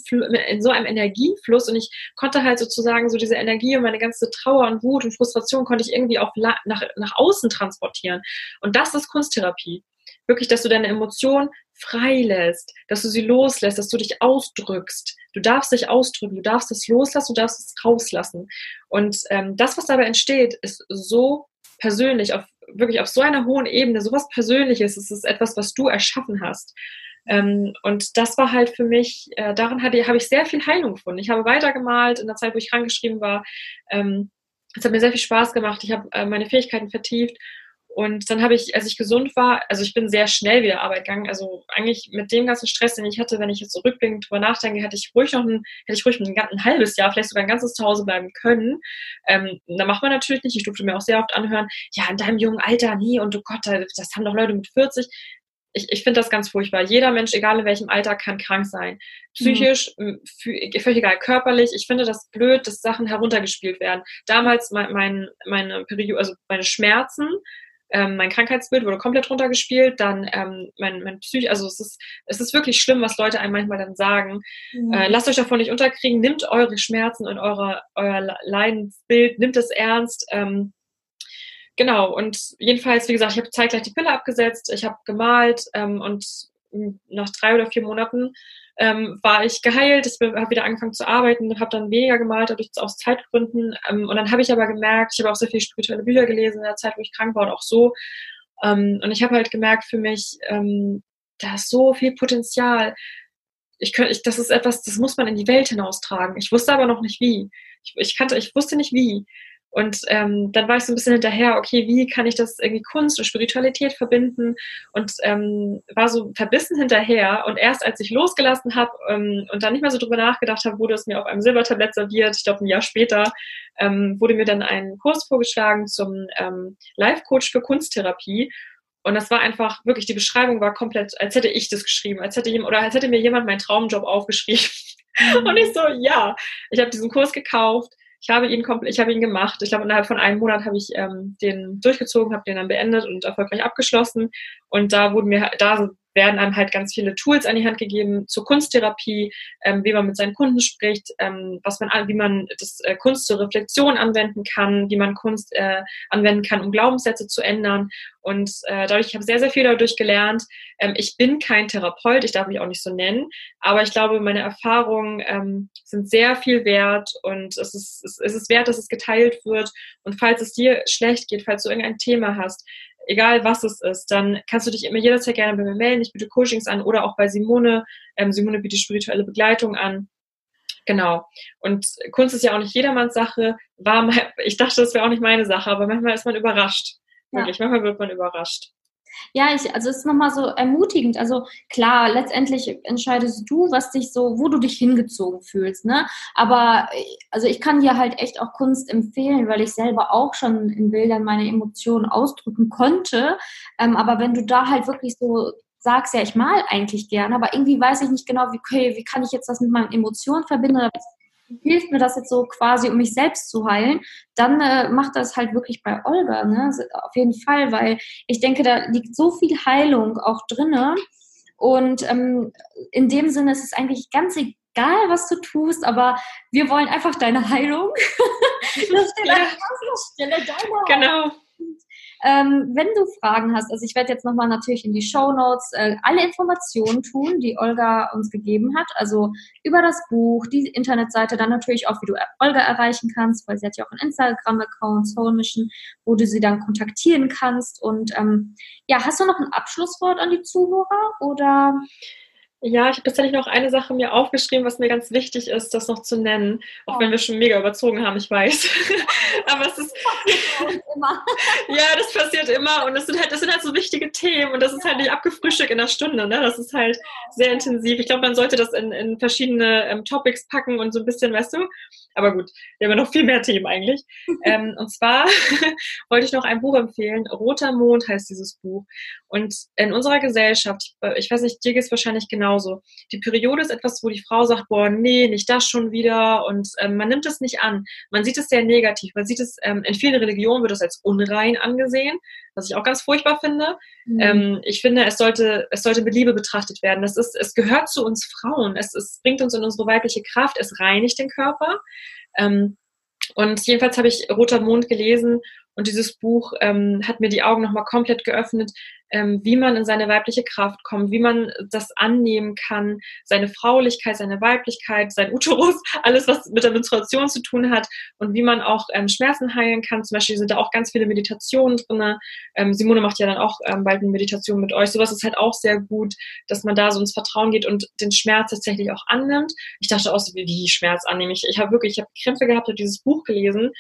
in so einem Energiefluss und ich konnte halt sozusagen so diese Energie und meine ganze Trauer und Wut und Frustration konnte ich irgendwie auch nach, nach außen transportieren. Und das ist Kunsttherapie wirklich, dass du deine Emotionen freilässt, dass du sie loslässt, dass du dich ausdrückst. Du darfst dich ausdrücken, du darfst es loslassen, du darfst es rauslassen. Und ähm, das, was dabei entsteht, ist so persönlich, auf, wirklich auf so einer hohen Ebene, so was Persönliches. Es ist etwas, was du erschaffen hast. Ähm, und das war halt für mich, äh, daran habe ich sehr viel Heilung gefunden. Ich habe weitergemalt in der Zeit, wo ich krankgeschrieben war. Ähm, es hat mir sehr viel Spaß gemacht. Ich habe äh, meine Fähigkeiten vertieft und dann habe ich, als ich gesund war, also ich bin sehr schnell wieder Arbeit gegangen. Also eigentlich mit dem ganzen Stress, den ich hatte, wenn ich jetzt zurückblickend drüber nachdenke, hätte ich ruhig noch ein, hätte ich ruhig ein, ein halbes Jahr, vielleicht sogar ein ganzes Zuhause bleiben können. Ähm, da macht man natürlich nicht. Ich durfte mir auch sehr oft anhören, ja, in deinem jungen Alter, nie, und oh Gott, das haben doch Leute mit 40 ich, ich finde das ganz furchtbar. Jeder Mensch, egal in welchem Alter, kann krank sein. Psychisch, mhm. völlig egal, körperlich. Ich finde das blöd, dass Sachen heruntergespielt werden. Damals mein, mein, meine Periode, also meine Schmerzen ähm, mein Krankheitsbild wurde komplett runtergespielt, dann ähm, mein, mein Psych, also es ist, es ist wirklich schlimm, was Leute einem manchmal dann sagen. Mhm. Äh, lasst euch davon nicht unterkriegen, nimmt eure Schmerzen und eure, euer Leidensbild, nimmt es ernst. Ähm, genau, und jedenfalls, wie gesagt, ich habe zeitgleich die Pille abgesetzt, ich habe gemalt ähm, und nach drei oder vier Monaten ähm, war ich geheilt, ich habe wieder angefangen zu arbeiten, habe dann weniger gemalt, dadurch aus Zeitgründen. Ähm, und dann habe ich aber gemerkt, ich habe auch sehr viele spirituelle Bücher gelesen in der Zeit, wo ich krank war und auch so. Ähm, und ich habe halt gemerkt für mich, ähm, da ist so viel Potenzial. Ich könnte, ich, das ist etwas, das muss man in die Welt hinaustragen. Ich wusste aber noch nicht wie. Ich, ich kannte, ich wusste nicht wie. Und ähm, dann war ich so ein bisschen hinterher, okay, wie kann ich das irgendwie Kunst und Spiritualität verbinden? Und ähm, war so verbissen hinterher. Und erst als ich losgelassen habe ähm, und dann nicht mehr so drüber nachgedacht habe, wurde es mir auf einem Silbertablett serviert. Ich glaube, ein Jahr später ähm, wurde mir dann ein Kurs vorgeschlagen zum ähm, Life-Coach für Kunsttherapie. Und das war einfach wirklich, die Beschreibung war komplett, als hätte ich das geschrieben, als hätte jemand, oder als hätte mir jemand meinen Traumjob aufgeschrieben. Mhm. <laughs> Und ich so, ja, ich habe diesen Kurs gekauft ich habe ihn komplett, ich habe ihn gemacht. Ich glaube, innerhalb von einem Monat habe ich ähm, den durchgezogen, habe den dann beendet und erfolgreich abgeschlossen. Und da wurden mir, da werden einem halt ganz viele Tools an die Hand gegeben zur Kunsttherapie, ähm, wie man mit seinen Kunden spricht, ähm, was man, wie man das äh, Kunst zur Reflexion anwenden kann, wie man Kunst äh, anwenden kann, um Glaubenssätze zu ändern. Und äh, dadurch, ich habe sehr, sehr viel dadurch gelernt. Ähm, ich bin kein Therapeut, ich darf mich auch nicht so nennen, aber ich glaube, meine Erfahrungen ähm, sind sehr viel wert und es ist, es ist wert, dass es geteilt wird. Und falls es dir schlecht geht, falls du irgendein Thema hast, egal was es ist, dann kannst du dich immer jederzeit gerne bei mir melden. Ich biete Coachings an oder auch bei Simone. Ähm, Simone bietet spirituelle Begleitung an. Genau. Und Kunst ist ja auch nicht jedermanns Sache. War mal, <laughs> ich dachte, das wäre auch nicht meine Sache, aber manchmal ist man überrascht. Wirklich, ja. manchmal wird man überrascht. Ja, ich, also es ist nochmal so ermutigend. Also klar, letztendlich entscheidest du, was dich so, wo du dich hingezogen fühlst, ne? Aber also ich kann dir halt echt auch Kunst empfehlen, weil ich selber auch schon in Bildern meine Emotionen ausdrücken konnte. Ähm, aber wenn du da halt wirklich so sagst, ja, ich mal eigentlich gerne, aber irgendwie weiß ich nicht genau, wie, okay, wie kann ich jetzt das mit meinen Emotionen verbinden oder hilft mir das jetzt so quasi, um mich selbst zu heilen, dann äh, macht das halt wirklich bei Olga, ne? Auf jeden Fall, weil ich denke, da liegt so viel Heilung auch drinne. Und ähm, in dem Sinne ist es eigentlich ganz egal, was du tust, aber wir wollen einfach deine Heilung. <laughs> das steht ja. Stelle deiner Genau. Ähm, wenn du Fragen hast, also ich werde jetzt nochmal natürlich in die Show Notes äh, alle Informationen tun, die Olga uns gegeben hat, also über das Buch, die Internetseite, dann natürlich auch, wie du Olga erreichen kannst, weil sie hat ja auch einen Instagram-Account, Soul Mission, wo du sie dann kontaktieren kannst. Und ähm, ja, hast du noch ein Abschlusswort an die Zuhörer oder? Ja, ich habe tatsächlich noch eine Sache mir aufgeschrieben, was mir ganz wichtig ist, das noch zu nennen. Auch oh. wenn wir schon mega überzogen haben, ich weiß. <laughs> Aber es ist. Das immer. <laughs> ja, das passiert immer. Und das sind halt, das sind halt so wichtige Themen. Und das ist halt nicht abgefrühstückt in einer Stunde. Ne? Das ist halt sehr intensiv. Ich glaube, man sollte das in, in verschiedene ähm, Topics packen und so ein bisschen, weißt du. Aber gut, wir haben ja noch viel mehr Themen eigentlich. <laughs> ähm, und zwar wollte ich noch ein Buch empfehlen. Roter Mond heißt dieses Buch. Und in unserer Gesellschaft, ich weiß nicht, dir geht es wahrscheinlich genauso. Die Periode ist etwas, wo die Frau sagt, boah, nee, nicht das schon wieder. Und ähm, man nimmt es nicht an. Man sieht es sehr negativ. Man sieht es, ähm, in vielen Religionen wird es als unrein angesehen, was ich auch ganz furchtbar finde. Mhm. Ähm, ich finde, es sollte, es sollte mit Liebe betrachtet werden. Das ist, es gehört zu uns Frauen. Es, es bringt uns in unsere weibliche Kraft. Es reinigt den Körper. Ähm, und jedenfalls habe ich Roter Mond gelesen und dieses Buch ähm, hat mir die Augen nochmal komplett geöffnet, ähm, wie man in seine weibliche Kraft kommt, wie man das annehmen kann, seine Fraulichkeit, seine Weiblichkeit, sein Uterus, <laughs> alles, was mit der Menstruation zu tun hat und wie man auch ähm, Schmerzen heilen kann. Zum Beispiel sind da auch ganz viele Meditationen drin. Ähm, Simone macht ja dann auch ähm, bald eine Meditation mit euch. Sowas ist halt auch sehr gut, dass man da so ins Vertrauen geht und den Schmerz tatsächlich auch annimmt. Ich dachte auch so, wie Schmerz annehmen. Ich, ich habe wirklich, ich habe Krämpfe gehabt, habe dieses Buch gelesen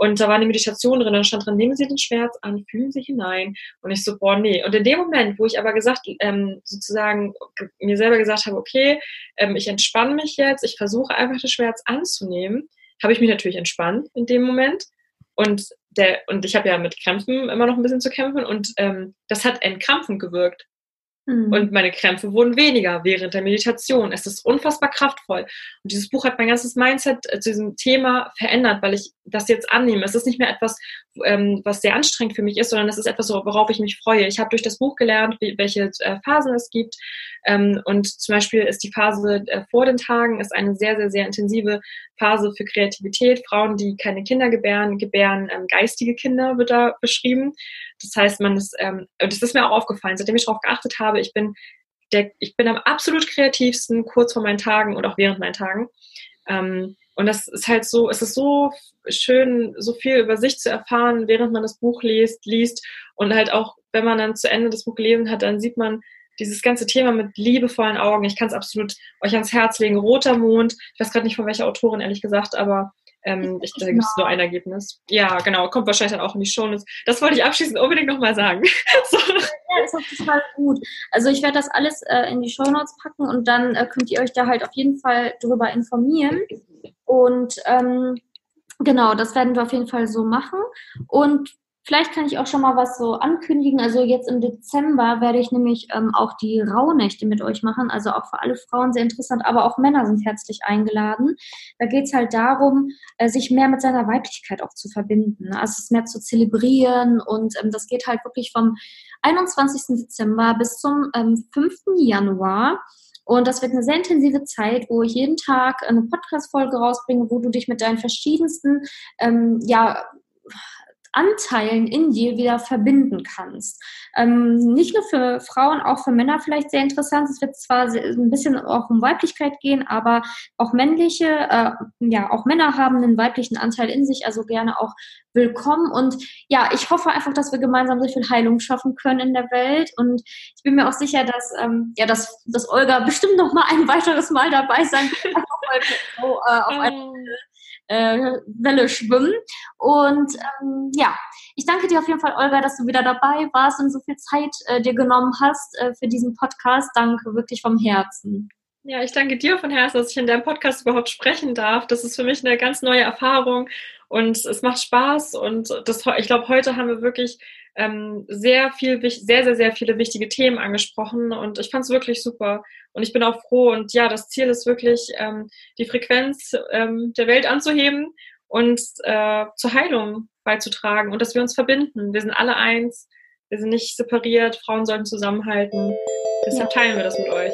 und da war eine Meditation drin, da stand drin, nehmen Sie den Schmerz an, fühlen Sie hinein. Und ich so, boah, nee. Und in dem Moment, wo ich aber gesagt, ähm, sozusagen mir selber gesagt habe, okay, ähm, ich entspanne mich jetzt, ich versuche einfach den Schmerz anzunehmen, habe ich mich natürlich entspannt in dem Moment. Und der, und ich habe ja mit Krämpfen immer noch ein bisschen zu kämpfen und ähm, das hat entkrampfend gewirkt. Mhm. Und meine Krämpfe wurden weniger während der Meditation. Es ist unfassbar kraftvoll. Und dieses Buch hat mein ganzes Mindset äh, zu diesem Thema verändert, weil ich das jetzt annehme. Es ist nicht mehr etwas, ähm, was sehr anstrengend für mich ist, sondern es ist etwas, worauf ich mich freue. Ich habe durch das Buch gelernt, welche äh, Phasen es gibt. Ähm, und zum Beispiel ist die Phase äh, vor den Tagen ist eine sehr, sehr, sehr intensive Phase für Kreativität. Frauen, die keine Kinder gebären, gebären ähm, geistige Kinder, wird da beschrieben. Das heißt, man ist, ähm, das ist mir auch aufgefallen, seitdem ich darauf geachtet habe, ich bin der, ich bin am absolut kreativsten kurz vor meinen Tagen und auch während meinen Tagen. Ähm, und das ist halt so, es ist so schön, so viel über sich zu erfahren, während man das Buch liest, liest. Und halt auch, wenn man dann zu Ende das Buch gelesen hat, dann sieht man dieses ganze Thema mit liebevollen Augen. Ich kann es absolut euch ans Herz legen. Roter Mond. Ich weiß gerade nicht von welcher Autorin, ehrlich gesagt, aber ähm, ich, da gibt es nur ein Ergebnis. Ja, genau, kommt wahrscheinlich dann auch in die Show. Das wollte ich abschließend unbedingt nochmal sagen. <laughs> so. Ja, ist total gut. Also ich werde das alles äh, in die Show Notes packen und dann äh, könnt ihr euch da halt auf jeden Fall darüber informieren. Und ähm, genau, das werden wir auf jeden Fall so machen. Und Vielleicht kann ich auch schon mal was so ankündigen. Also jetzt im Dezember werde ich nämlich ähm, auch die Rauhnächte mit euch machen. Also auch für alle Frauen sehr interessant, aber auch Männer sind herzlich eingeladen. Da geht es halt darum, äh, sich mehr mit seiner Weiblichkeit auch zu verbinden. Ne? Also es mehr zu zelebrieren und ähm, das geht halt wirklich vom 21. Dezember bis zum ähm, 5. Januar. Und das wird eine sehr intensive Zeit, wo ich jeden Tag eine Podcast-Folge rausbringe, wo du dich mit deinen verschiedensten ja, Anteilen in dir wieder verbinden kannst. Ähm, nicht nur für Frauen, auch für Männer vielleicht sehr interessant. Es wird zwar ein bisschen auch um Weiblichkeit gehen, aber auch männliche, äh, ja, auch Männer haben einen weiblichen Anteil in sich, also gerne auch willkommen. Und ja, ich hoffe einfach, dass wir gemeinsam so viel Heilung schaffen können in der Welt. Und ich bin mir auch sicher, dass, ähm, ja, dass, dass Olga bestimmt noch mal ein weiteres Mal dabei sein wird, <laughs> so, äh, auf oh äh, Welle schwimmen. Und ähm, ja, ich danke dir auf jeden Fall, Olga, dass du wieder dabei warst und so viel Zeit äh, dir genommen hast äh, für diesen Podcast. Danke wirklich vom Herzen. Ja, ich danke dir von Herzen, dass ich in deinem Podcast überhaupt sprechen darf. Das ist für mich eine ganz neue Erfahrung und es macht Spaß. Und das, ich glaube, heute haben wir wirklich ähm, sehr viel, sehr, sehr, sehr viele wichtige Themen angesprochen und ich fand es wirklich super. Und ich bin auch froh. Und ja, das Ziel ist wirklich, ähm, die Frequenz ähm, der Welt anzuheben und äh, zur Heilung beizutragen und dass wir uns verbinden. Wir sind alle eins, wir sind nicht separiert, Frauen sollten zusammenhalten. Deshalb teilen wir das mit euch.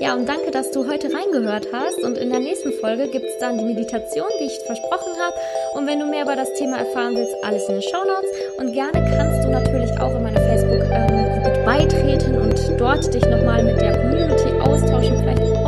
Ja, und danke, dass du heute reingehört hast. Und in der nächsten Folge gibt es dann die Meditation, wie ich versprochen habe. Und wenn du mehr über das Thema erfahren willst, alles in den Show Notes. Und gerne kannst du natürlich auch in meine Facebook-Gruppe beitreten und dort dich nochmal mit der Community austauschen, vielleicht